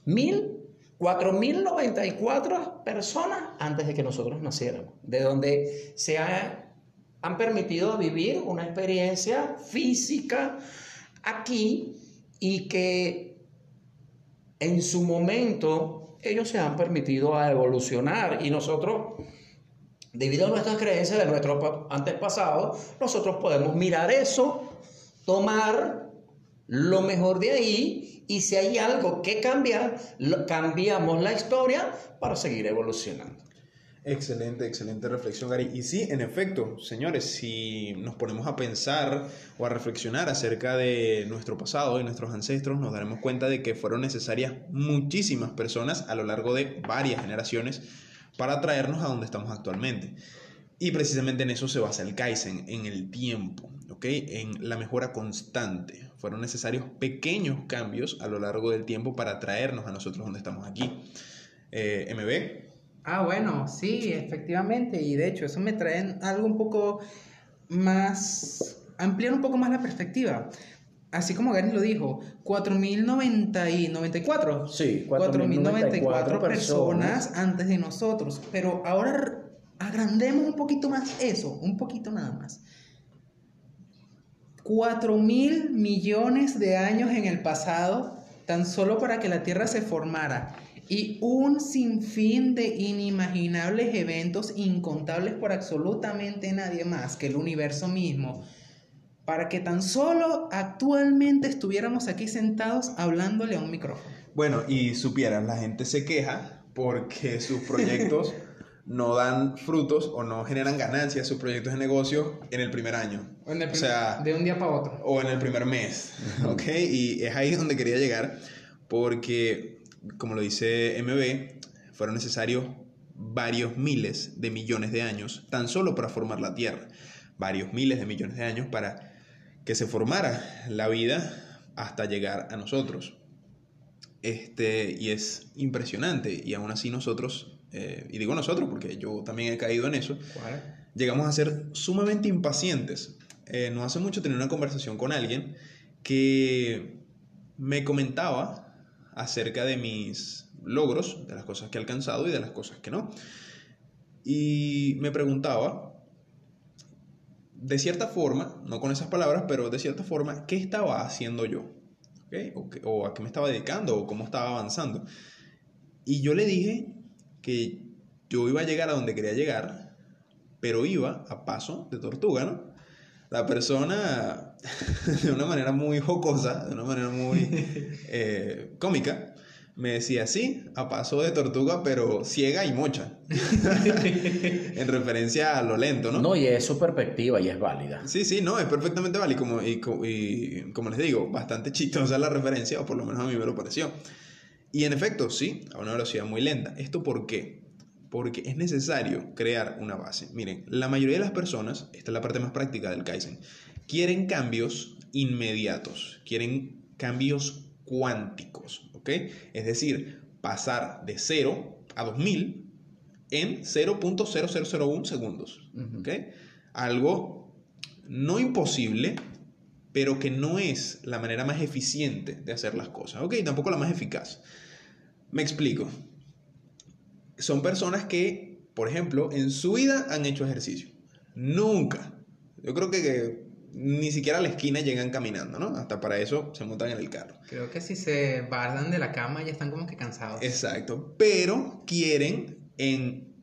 mil, 4.094 personas antes de que nosotros naciéramos, de donde se ha- han permitido vivir una experiencia física aquí y que en su momento ellos se han permitido a evolucionar y nosotros, debido a nuestras creencias de nuestros pa- antepasados, nosotros podemos mirar eso, tomar lo mejor de ahí y si hay algo que cambiar, cambiamos la historia para seguir evolucionando. Excelente, excelente reflexión, Gary. Y sí, en efecto, señores, si nos ponemos a pensar o a reflexionar acerca de nuestro pasado, de nuestros ancestros, nos daremos cuenta de que fueron necesarias muchísimas personas a lo largo de varias generaciones para traernos a donde estamos actualmente. Y precisamente en eso se basa el Kaizen, en el tiempo, ¿ok? En la mejora constante. Fueron necesarios pequeños cambios a lo largo del tiempo para traernos a nosotros donde estamos aquí. Eh, MB, Ah, bueno, sí, efectivamente. Y de hecho, eso me trae algo un poco más. ampliar un poco más la perspectiva. Así como Gary lo dijo, 4.094. Sí, 4.094 personas antes de nosotros. Pero ahora agrandemos un poquito más eso, un poquito nada más. 4 mil millones de años en el pasado, tan solo para que la Tierra se formara. Y un sinfín de inimaginables eventos incontables por absolutamente nadie más que el universo mismo. Para que tan solo actualmente estuviéramos aquí sentados hablándole a un micrófono. Bueno, y supieran, la gente se queja porque sus proyectos no dan frutos o no generan ganancias, sus proyectos de negocio en el primer año. En el O prim- sea, de un día para otro. o en el primer mes, ¿ok? Y es ahí donde quería llegar, porque, como lo dice MB, fueron necesarios varios miles de millones de años tan solo para formar la Tierra, varios miles de millones de años para que se formara la vida hasta llegar a nosotros. Este, y es impresionante, y aún así nosotros, eh, y digo nosotros porque yo también he caído en eso, llegamos a ser sumamente impacientes. Eh, no hace mucho tenía una conversación con alguien que me comentaba acerca de mis logros, de las cosas que he alcanzado y de las cosas que no. Y me preguntaba, de cierta forma, no con esas palabras, pero de cierta forma, ¿qué estaba haciendo yo? ¿Ok? O, o a qué me estaba dedicando o cómo estaba avanzando. Y yo le dije que yo iba a llegar a donde quería llegar, pero iba a paso de tortuga, ¿no? La persona, de una manera muy jocosa, de una manera muy eh, cómica, me decía, sí, a paso de tortuga, pero ciega y mocha. en referencia a lo lento, ¿no? No, y es su perspectiva y es válida. Sí, sí, no, es perfectamente válido. Como, y, y como les digo, bastante chistosa la referencia, o por lo menos a mí me lo pareció. Y en efecto, sí, a una velocidad muy lenta. ¿Esto por qué? Porque es necesario crear una base. Miren, la mayoría de las personas, esta es la parte más práctica del Kaizen, quieren cambios inmediatos, quieren cambios cuánticos, ¿ok? Es decir, pasar de 0 a 2000 en 0.0001 segundos, ¿ok? Algo no imposible, pero que no es la manera más eficiente de hacer las cosas, ¿ok? Tampoco la más eficaz. Me explico. Son personas que, por ejemplo, en su vida han hecho ejercicio. Nunca. Yo creo que, que ni siquiera a la esquina llegan caminando, ¿no? Hasta para eso se montan en el carro. Creo que si se bardan de la cama ya están como que cansados. Exacto. Pero quieren en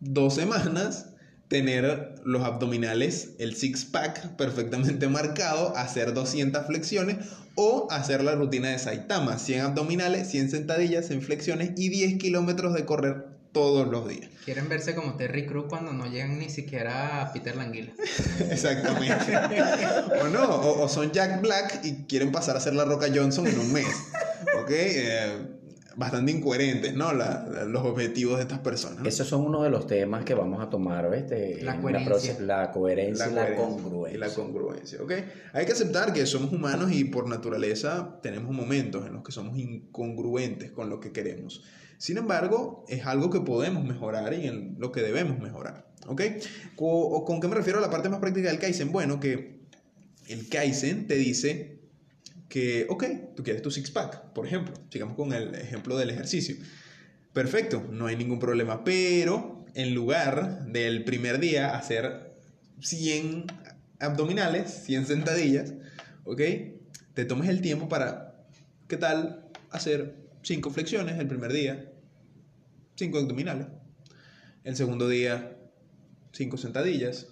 dos semanas tener los abdominales, el six pack perfectamente marcado, hacer 200 flexiones o hacer la rutina de Saitama, 100 abdominales, 100 sentadillas, 100 flexiones y 10 kilómetros de correr todos los días. Quieren verse como Terry Crews cuando no llegan ni siquiera a Peter Languila. Exactamente. o no, o, o son Jack Black y quieren pasar a ser la Roca Johnson en un mes. ¿Ok? Eh, bastante incoherentes, ¿no? La- la- los objetivos de estas personas. Esos son uno de los temas que vamos a tomar, ¿viste? La En coherencia. la coherencia y la coherencia congruencia. Y la congruencia, ¿ok? Hay que aceptar que somos humanos y por naturaleza tenemos momentos en los que somos incongruentes con lo que queremos. Sin embargo, es algo que podemos mejorar y en lo que debemos mejorar, ¿ok? Co- o ¿Con qué me refiero a la parte más práctica del Kaizen? Bueno, que el Kaizen te dice que, ok, tú quieres tu six-pack, por ejemplo. Sigamos con el ejemplo del ejercicio. Perfecto, no hay ningún problema, pero en lugar del primer día hacer 100 abdominales, 100 sentadillas, ¿ok? Te tomes el tiempo para, ¿qué tal hacer 5 flexiones el primer día? 5 abdominales. El segundo día, 5 sentadillas.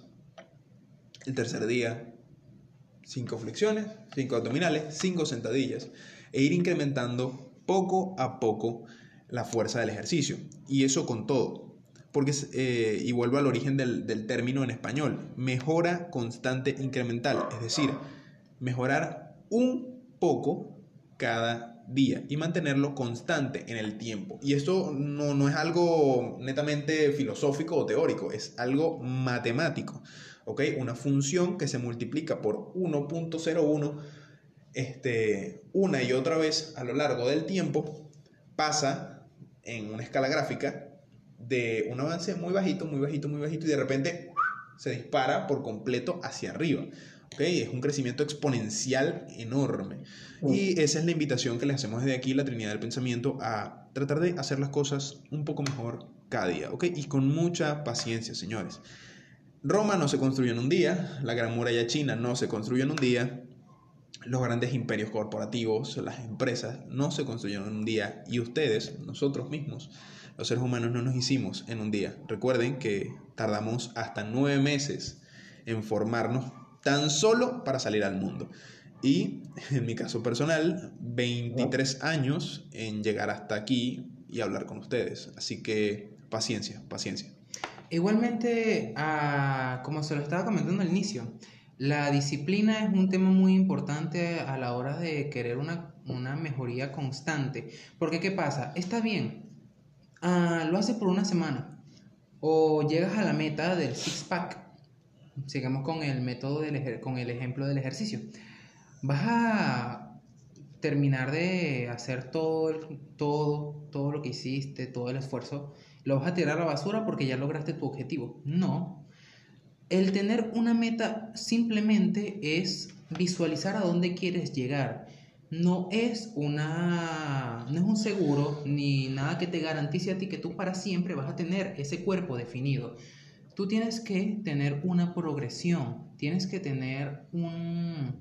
El tercer día, 5 flexiones, 5 abdominales, 5 sentadillas. E ir incrementando poco a poco la fuerza del ejercicio. Y eso con todo. Porque, eh, y vuelvo al origen del, del término en español, mejora constante incremental. Es decir, mejorar un poco cada día y mantenerlo constante en el tiempo. Y esto no, no es algo netamente filosófico o teórico, es algo matemático. ¿Ok? Una función que se multiplica por 1.01 este, una y otra vez a lo largo del tiempo pasa en una escala gráfica de un avance muy bajito, muy bajito, muy bajito y de repente se dispara por completo hacia arriba. ¿ok? Es un crecimiento exponencial enorme. Y esa es la invitación que les hacemos desde aquí, la Trinidad del Pensamiento, a tratar de hacer las cosas un poco mejor cada día. ¿ok? Y con mucha paciencia, señores. Roma no se construyó en un día, la Gran Muralla China no se construyó en un día, los grandes imperios corporativos, las empresas, no se construyeron en un día y ustedes, nosotros mismos, los seres humanos no nos hicimos en un día. Recuerden que tardamos hasta nueve meses en formarnos tan solo para salir al mundo. Y en mi caso personal, 23 años en llegar hasta aquí y hablar con ustedes. Así que paciencia, paciencia. Igualmente, ah, como se lo estaba comentando al inicio, la disciplina es un tema muy importante a la hora de querer una, una mejoría constante. Porque, ¿qué pasa? Está bien, ah, lo haces por una semana o llegas a la meta del six-pack. Sigamos con el método, del con el ejemplo del ejercicio. Vas a terminar de hacer todo, todo, todo lo que hiciste, todo el esfuerzo, lo vas a tirar a la basura porque ya lograste tu objetivo. No. El tener una meta simplemente es visualizar a dónde quieres llegar. No es una no es un seguro ni nada que te garantice a ti que tú para siempre vas a tener ese cuerpo definido. Tú tienes que tener una progresión, tienes que tener un,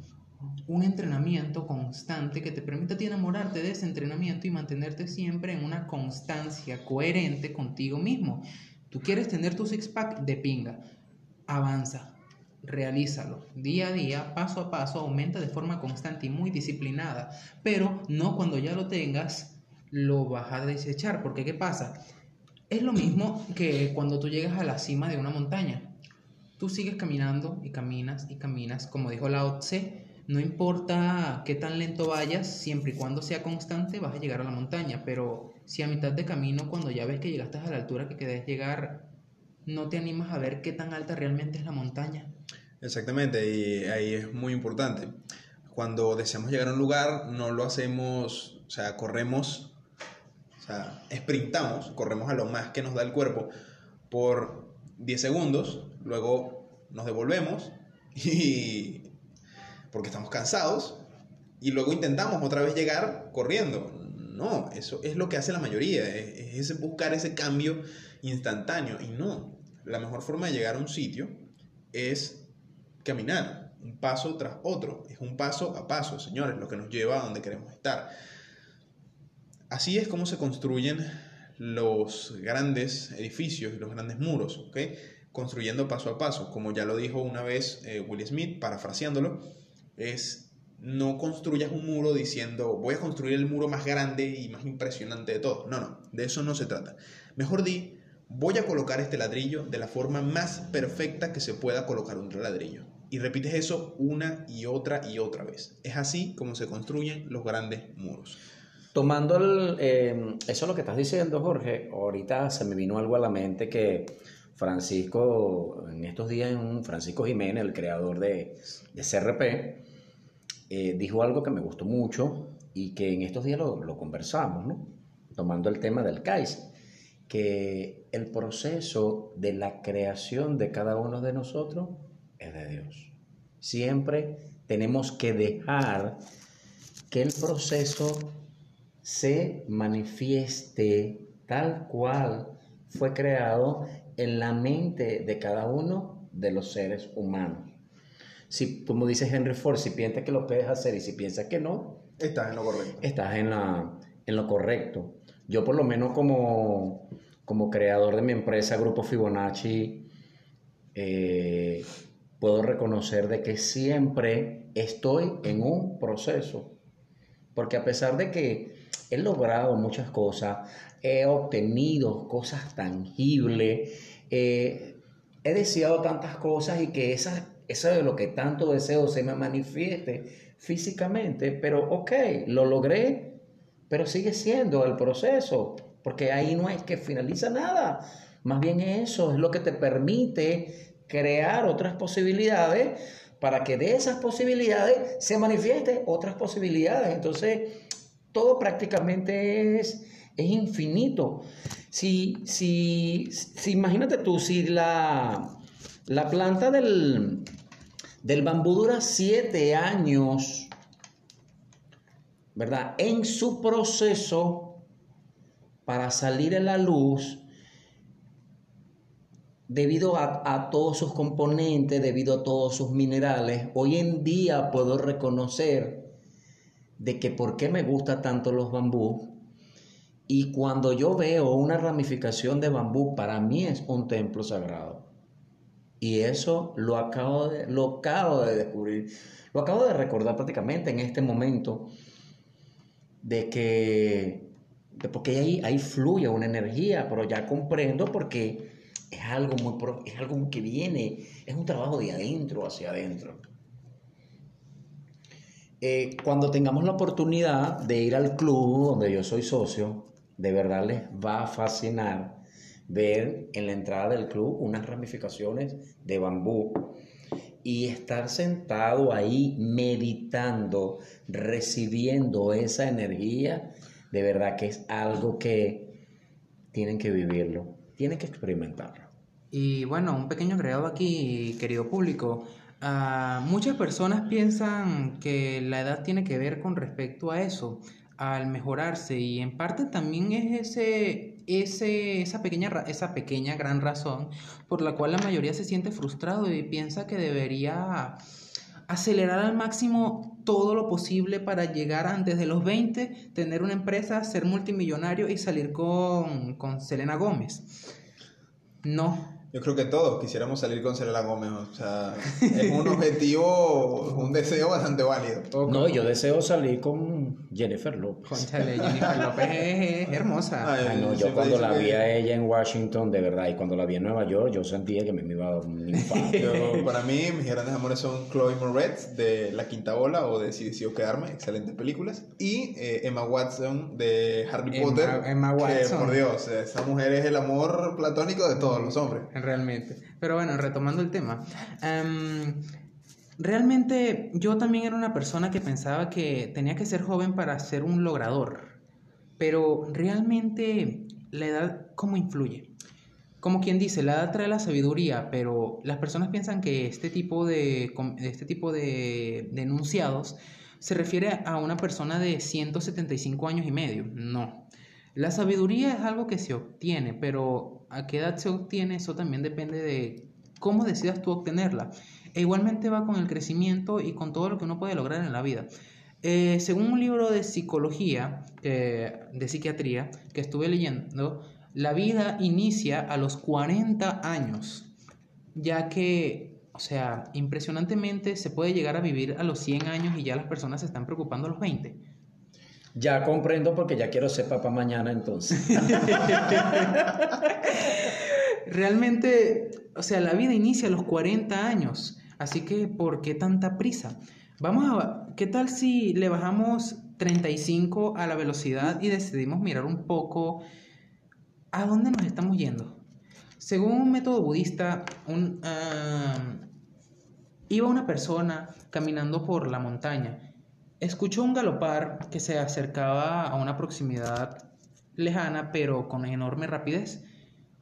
un entrenamiento constante que te permita ti enamorarte de ese entrenamiento y mantenerte siempre en una constancia coherente contigo mismo. Tú quieres tener tu six-pack de pinga, avanza, realízalo día a día, paso a paso, aumenta de forma constante y muy disciplinada, pero no cuando ya lo tengas lo vas a desechar, porque ¿qué pasa? Es lo mismo que cuando tú llegas a la cima de una montaña. Tú sigues caminando y caminas y caminas, como dijo Lao Tse, no importa qué tan lento vayas, siempre y cuando sea constante vas a llegar a la montaña, pero si a mitad de camino, cuando ya ves que llegaste a la altura que querés llegar, no te animas a ver qué tan alta realmente es la montaña. Exactamente, y ahí es muy importante. Cuando deseamos llegar a un lugar, no lo hacemos, o sea, corremos, o sea, sprintamos, corremos a lo más que nos da el cuerpo por 10 segundos, luego nos devolvemos y porque estamos cansados y luego intentamos otra vez llegar corriendo. no, eso es lo que hace la mayoría, es, buscar ese cambio instantáneo. Y no, la mejor forma de llegar a un sitio es caminar, un paso tras otro, es un paso a paso, señores, lo que nos lleva a donde queremos estar. Así es como se construyen los grandes edificios y los grandes muros, ¿ok? Construyendo paso a paso, como ya lo dijo una vez eh, Will Smith, parafraseándolo, es no construyas un muro diciendo voy a construir el muro más grande y más impresionante de todo. No, no, de eso no se trata. Mejor di, voy a colocar este ladrillo de la forma más perfecta que se pueda colocar un ladrillo. Y repites eso una y otra y otra vez. Es así como se construyen los grandes muros. Tomando el, eh, eso lo que estás diciendo, Jorge, ahorita se me vino algo a la mente que Francisco, en estos días, Francisco Jiménez, el creador de, de CRP, eh, dijo algo que me gustó mucho y que en estos días lo, lo conversamos, ¿no? Tomando el tema del CAIS, que el proceso de la creación de cada uno de nosotros es de Dios. Siempre tenemos que dejar que el proceso se manifieste tal cual fue creado en la mente de cada uno de los seres humanos. Si, como dice Henry Ford, si piensas que lo puedes hacer y si piensas que no, estás en lo correcto. Estás en, la, en lo correcto. Yo por lo menos como, como creador de mi empresa Grupo Fibonacci, eh, puedo reconocer de que siempre estoy en un proceso. Porque a pesar de que he logrado muchas cosas, he obtenido cosas tangibles, eh, he deseado tantas cosas y que eso de lo que tanto deseo se me manifieste físicamente, pero ok, lo logré, pero sigue siendo el proceso, porque ahí no es que finaliza nada, más bien eso es lo que te permite crear otras posibilidades para que de esas posibilidades se manifiesten otras posibilidades. Entonces, todo prácticamente es, es infinito. Si, si, si, imagínate tú, si la, la planta del, del bambú dura siete años, ¿verdad? En su proceso para salir a la luz, debido a, a, todos sus componentes, debido a todos sus minerales, hoy en día puedo reconocer de que por qué me gusta tanto los bambú. Y cuando yo veo una ramificación de bambú, para mí es un templo sagrado. Y eso lo acabo de, lo acabo de descubrir, lo acabo de recordar prácticamente en este momento, de que, de porque ahí, ahí fluye una energía, pero ya comprendo porque es algo, muy, es algo que viene, es un trabajo de adentro hacia adentro. Eh, cuando tengamos la oportunidad de ir al club donde yo soy socio, de verdad les va a fascinar ver en la entrada del club unas ramificaciones de bambú y estar sentado ahí meditando, recibiendo esa energía, de verdad que es algo que tienen que vivirlo, tienen que experimentarlo. Y bueno, un pequeño agregado aquí, querido público. Uh, muchas personas piensan que la edad tiene que ver con respecto a eso, al mejorarse, y en parte también es ese, ese, esa, pequeña, esa pequeña gran razón por la cual la mayoría se siente frustrado y piensa que debería acelerar al máximo todo lo posible para llegar antes de los 20, tener una empresa, ser multimillonario y salir con, con Selena Gómez. No, yo creo que todos quisiéramos salir con Selena Gómez. O sea, es un objetivo, un deseo bastante válido. No, yo deseo salir con Jennifer López. Conchale, Jennifer López es, hermosa. Ay, no, yo cuando la vi a ella en Washington, de verdad, y cuando la vi en Nueva York, yo sentía que me iba a dar un infarto. para mí, mis grandes amores son Chloe Moretz de La Quinta Ola o de Si decidió quedarme, excelentes películas. Y eh, Emma Watson de Harry Potter. Emma Watson. Que, por Dios, esa mujer es el amor platónico de todos los hombres realmente. Pero bueno, retomando el tema. Em, realmente yo también era una persona que pensaba que tenía que ser joven para ser un logrador. Pero realmente la edad, ¿cómo influye? Como quien dice, la edad trae la sabiduría, pero las personas piensan que este tipo de, este tipo de, de enunciados se refiere a una persona de 175 años y medio. No. La sabiduría es algo que se obtiene, pero a qué edad se obtiene eso también depende de cómo decidas tú obtenerla. E igualmente va con el crecimiento y con todo lo que uno puede lograr en la vida. Eh, según un libro de psicología, de psiquiatría, que estuve leyendo, la vida inicia a los 40 años, ya que, o sea, impresionantemente se puede llegar a vivir a los 100 años y ya las personas se están preocupando a los 20. Ya comprendo porque ya quiero ser papá mañana entonces. Realmente, o sea, la vida inicia a los 40 años, así que ¿por qué tanta prisa? Vamos a, ¿qué tal si le bajamos 35 a la velocidad y decidimos mirar un poco a dónde nos estamos yendo? Según un método budista, un, iba una persona caminando por la montaña. Escuchó un galopar que se acercaba a una proximidad lejana, pero con enorme rapidez.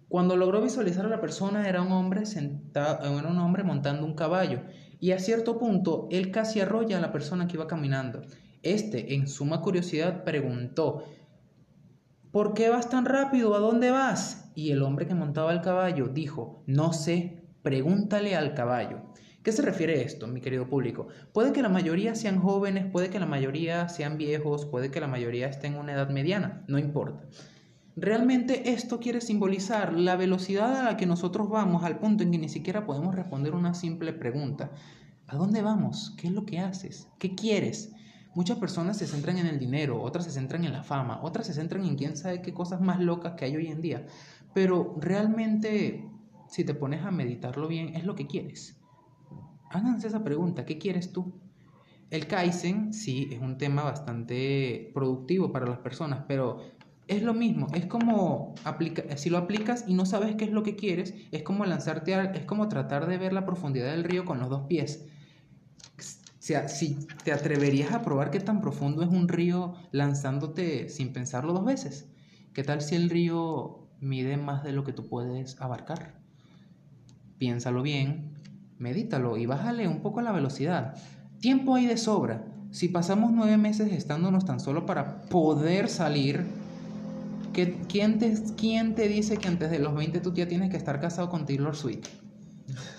Cuando logró visualizar a la persona, era un hombre sentado, era un hombre montando un caballo y a cierto punto él casi arrolla a la persona que iba caminando. Este, en suma curiosidad, preguntó, ¿Por qué vas tan rápido? ¿A dónde vas? Y el hombre que montaba el caballo dijo, no sé, pregúntale al caballo. ¿Qué se refiere esto, mi querido público? Puede que la mayoría sean jóvenes, puede que la mayoría sean viejos, puede que la mayoría estén en una edad mediana, no importa. Realmente esto quiere simbolizar la velocidad a la que nosotros vamos al punto en que ni siquiera podemos responder una simple pregunta. ¿A dónde vamos? ¿Qué es lo que haces? ¿Qué quieres? Muchas personas se centran en el dinero, otras se centran en la fama, otras se centran en quién sabe qué cosas más locas que hay hoy en día. Pero realmente, si te pones a meditarlo bien, es lo que quieres. Háganse esa pregunta, ¿qué quieres tú? El Kaizen, sí, es un tema bastante productivo para las personas, pero es lo mismo, es como aplica, si lo aplicas y no sabes qué es lo que quieres, es como lanzarte, es como tratar de ver la profundidad del río con los dos pies. O sea, si te atreverías a probar qué tan profundo es un río lanzándote sin pensarlo dos veces. ¿Qué tal si el río mide más de lo que tú puedes abarcar? Piénsalo bien, medítalo y bájale un poco la velocidad. Tiempo hay de sobra. Si pasamos nueve meses estándonos tan solo para poder salir ¿Quién te, ¿Quién te dice que antes de los 20 tú ya tienes que estar casado con Taylor Swift?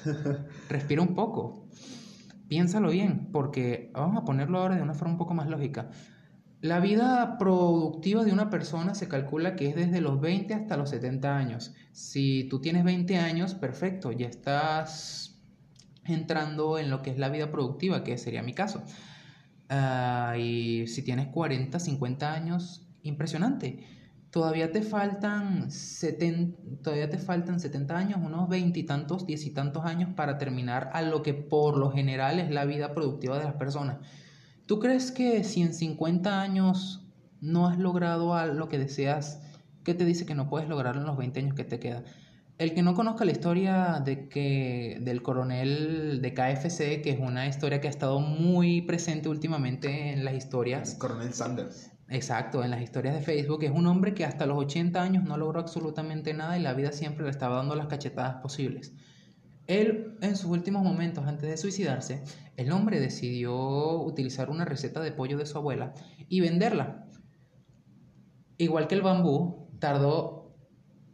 Respira un poco. Piénsalo bien, porque vamos a ponerlo ahora de una forma un poco más lógica. La vida productiva de una persona se calcula que es desde los 20 hasta los 70 años. Si tú tienes 20 años, perfecto, ya estás entrando en lo que es la vida productiva, que sería mi caso. Ah, y si tienes 40, 50 años, impresionante todavía te faltan 70, todavía te faltan 70 años, unos veintitantos, diez y tantos años para terminar a lo que por lo general es la vida productiva de las personas. ¿Tú crees que si en 50 años no has logrado lo que deseas, qué te dice que no puedes lograrlo en los 20 años que te queda? El que no conozca la historia de que, del coronel de KFC, que es una historia que ha estado muy presente últimamente en las historias. coronel Sanders. Exacto, en las historias de Facebook es un hombre que hasta los 80 años no logró absolutamente nada y la vida siempre le estaba dando las cachetadas posibles. Él, en sus últimos momentos antes de suicidarse, el hombre decidió utilizar una receta de pollo de su abuela y venderla. Igual que el bambú, tardó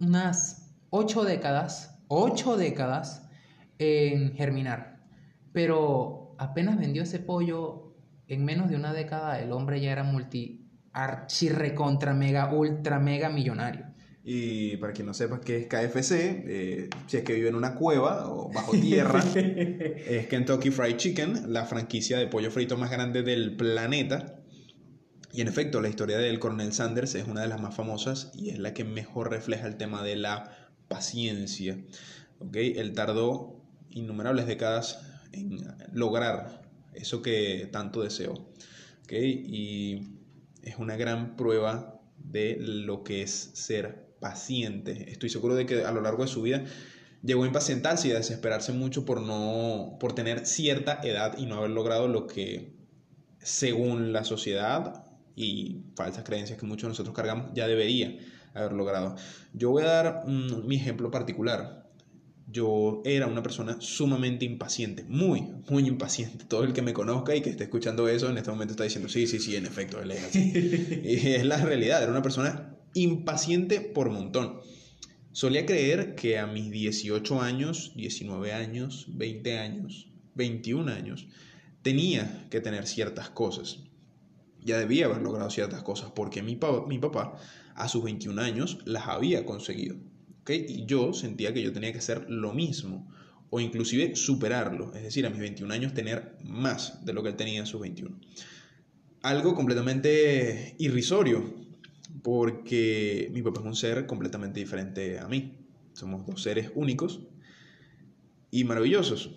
unas ocho décadas, ocho décadas en germinar. Pero apenas vendió ese pollo, en menos de una década el hombre ya era multi archi contra mega ultra mega millonario. Y para quien no sepa qué es KFC, eh, si es que vive en una cueva o bajo tierra, es Kentucky Fried Chicken, la franquicia de pollo frito más grande del planeta. Y en efecto, la historia del coronel Sanders es una de las más famosas y es la que mejor refleja el tema de la paciencia. Él tardó innumerables décadas en lograr eso que tanto deseó. ¿okay? Y es una gran prueba de lo que es ser paciente. Estoy seguro de que a lo largo de su vida llegó a impacientarse y a desesperarse mucho por no por tener cierta edad y no haber logrado lo que según la sociedad y falsas creencias que muchos de nosotros cargamos ya debería haber logrado. Yo voy a dar mi ejemplo particular. yo era una persona sumamente impaciente, muy, muy impaciente. Todo el que me conozca y que esté escuchando eso en este momento está diciendo, sí, sí, sí, en efecto, él es así. y es la realidad, era una persona impaciente por montón. Solía creer que a mis 18 años, 19 años, 20 años, 21 años, tenía que tener ciertas cosas. Ya debía haber logrado ciertas cosas porque mi, mi papá a sus 21 años las había conseguido. Y yo sentía que yo tenía que hacer lo mismo o inclusive superarlo, es decir, a mis 21 años tener más de lo que él tenía a sus 21. Algo completamente irrisorio, porque mi papá es un ser completamente diferente a mí. Somos dos seres únicos y maravillosos.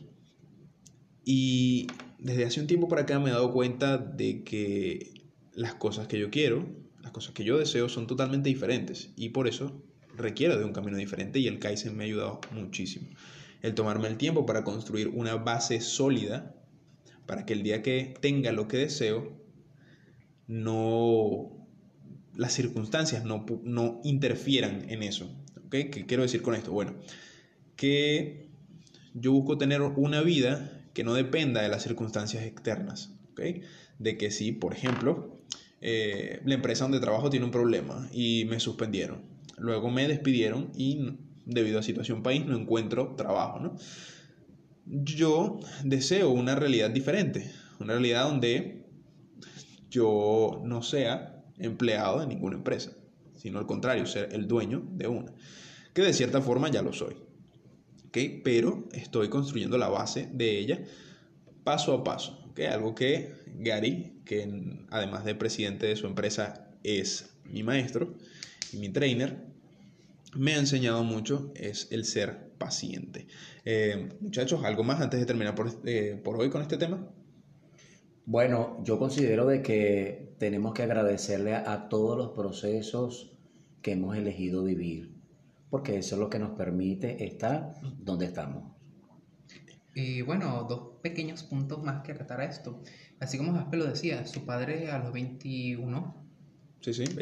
Y desde hace un tiempo para acá me he dado cuenta de que las cosas que yo quiero, cosas que yo deseo son totalmente diferentes y por eso requiero de un camino diferente y el Kaizen me ha ayudado muchísimo. El tomarme el tiempo para construir una base sólida para que el día que tenga lo que deseo, no las circunstancias no, no interfieran en eso. ¿okay? ¿Qué quiero decir con esto? Bueno, que yo busco tener una vida que no dependa de las circunstancias externas. ¿okay? De que si, por ejemplo, eh, la empresa donde trabajo tiene un problema y me suspendieron. Luego me despidieron y debido a situación país no encuentro trabajo. ¿no? Yo deseo una realidad diferente, una realidad donde yo no sea empleado de ninguna empresa, sino al contrario, ser el dueño de una, que de cierta forma ya lo soy. ¿okay? Pero estoy construyendo la base de ella paso a paso. ¿Okay? Algo que Gary, que además de presidente de su empresa es mi maestro y mi trainer, me ha enseñado mucho es el ser paciente. Eh, muchachos, ¿algo más antes de terminar por, eh, por hoy con este tema? Bueno, yo considero de que tenemos que agradecerle a, todos los procesos que hemos elegido vivir, porque eso es lo que nos permite estar donde estamos. Y bueno, dos pequeños puntos más que acatar a esto. Así como Jaspe lo decía, su padre a los 21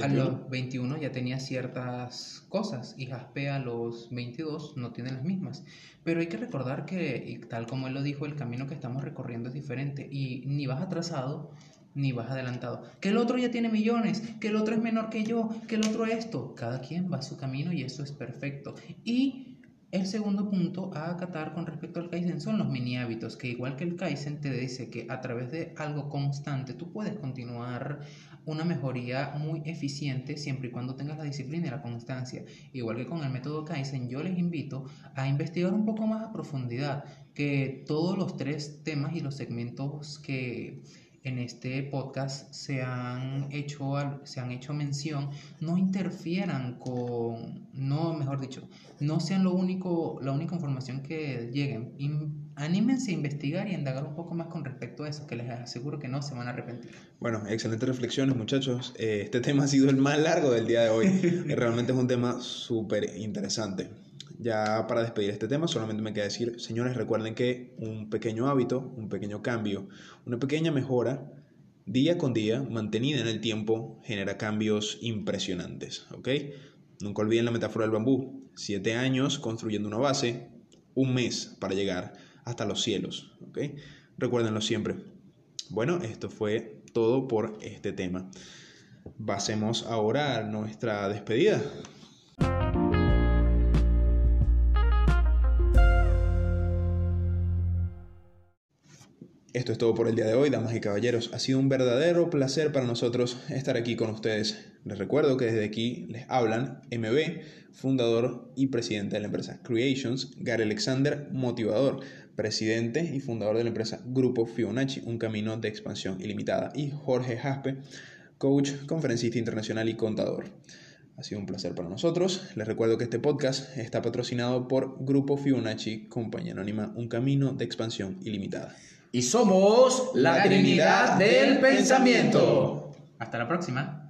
a los 21 ya tenía ciertas cosas y Jaspe a los 22 no tiene las mismas. Pero hay que recordar que, tal como él lo dijo, el camino que estamos recorriendo es diferente y ni vas atrasado ni vas adelantado. Que el otro ya tiene millones, que el otro es menor que yo, que el otro esto. Cada quien va a su camino y eso es perfecto. Y el segundo punto a acatar con respecto al Kaizen son los mini hábitos, que igual que el Kaizen te dice que a través de algo constante tú puedes continuar una mejoría muy eficiente siempre y cuando tengas la disciplina y la constancia. Igual que con el método Kaizen, yo les invito a investigar un poco más a profundidad que todos los tres temas y los segmentos que en este podcast se han hecho, se han hecho mención no interfieran con, no, mejor dicho, no sean lo único, la única información que lleguen. anímense a investigar y a indagar un poco más con respecto a eso, que les aseguro que no se van a arrepentir. Bueno, excelentes reflexiones muchachos. Eh, este tema ha sido el más largo del día de hoy. Realmente es un tema súper interesante. Ya para despedir este tema, solamente me queda decir, señores, recuerden que un pequeño hábito, un pequeño cambio, una pequeña mejora, día con día, mantenida en el tiempo, genera cambios impresionantes. ¿ok? Nunca olviden la metáfora del bambú. Siete años construyendo una base, un mes para llegar hasta los cielos. ¿ok? Recuérdenlo siempre. Bueno, esto fue todo por este tema. Pasemos ahora a nuestra despedida. Esto es todo por el día de hoy, damas y caballeros. Ha sido un verdadero placer para nosotros estar aquí con ustedes. Les recuerdo que desde aquí les hablan MB, fundador y presidente de la empresa Creations, Gary Alexander, motivador, presidente y fundador de la empresa Grupo Fibonacci, un camino de expansión ilimitada, y Jorge Jaspe, coach, conferencista internacional y contador. Ha sido un placer para nosotros. Les recuerdo que este podcast está patrocinado por Grupo Fibonacci, compañía anónima, un camino de expansión ilimitada y somos la Trinidad del Pensamiento. Hasta la próxima.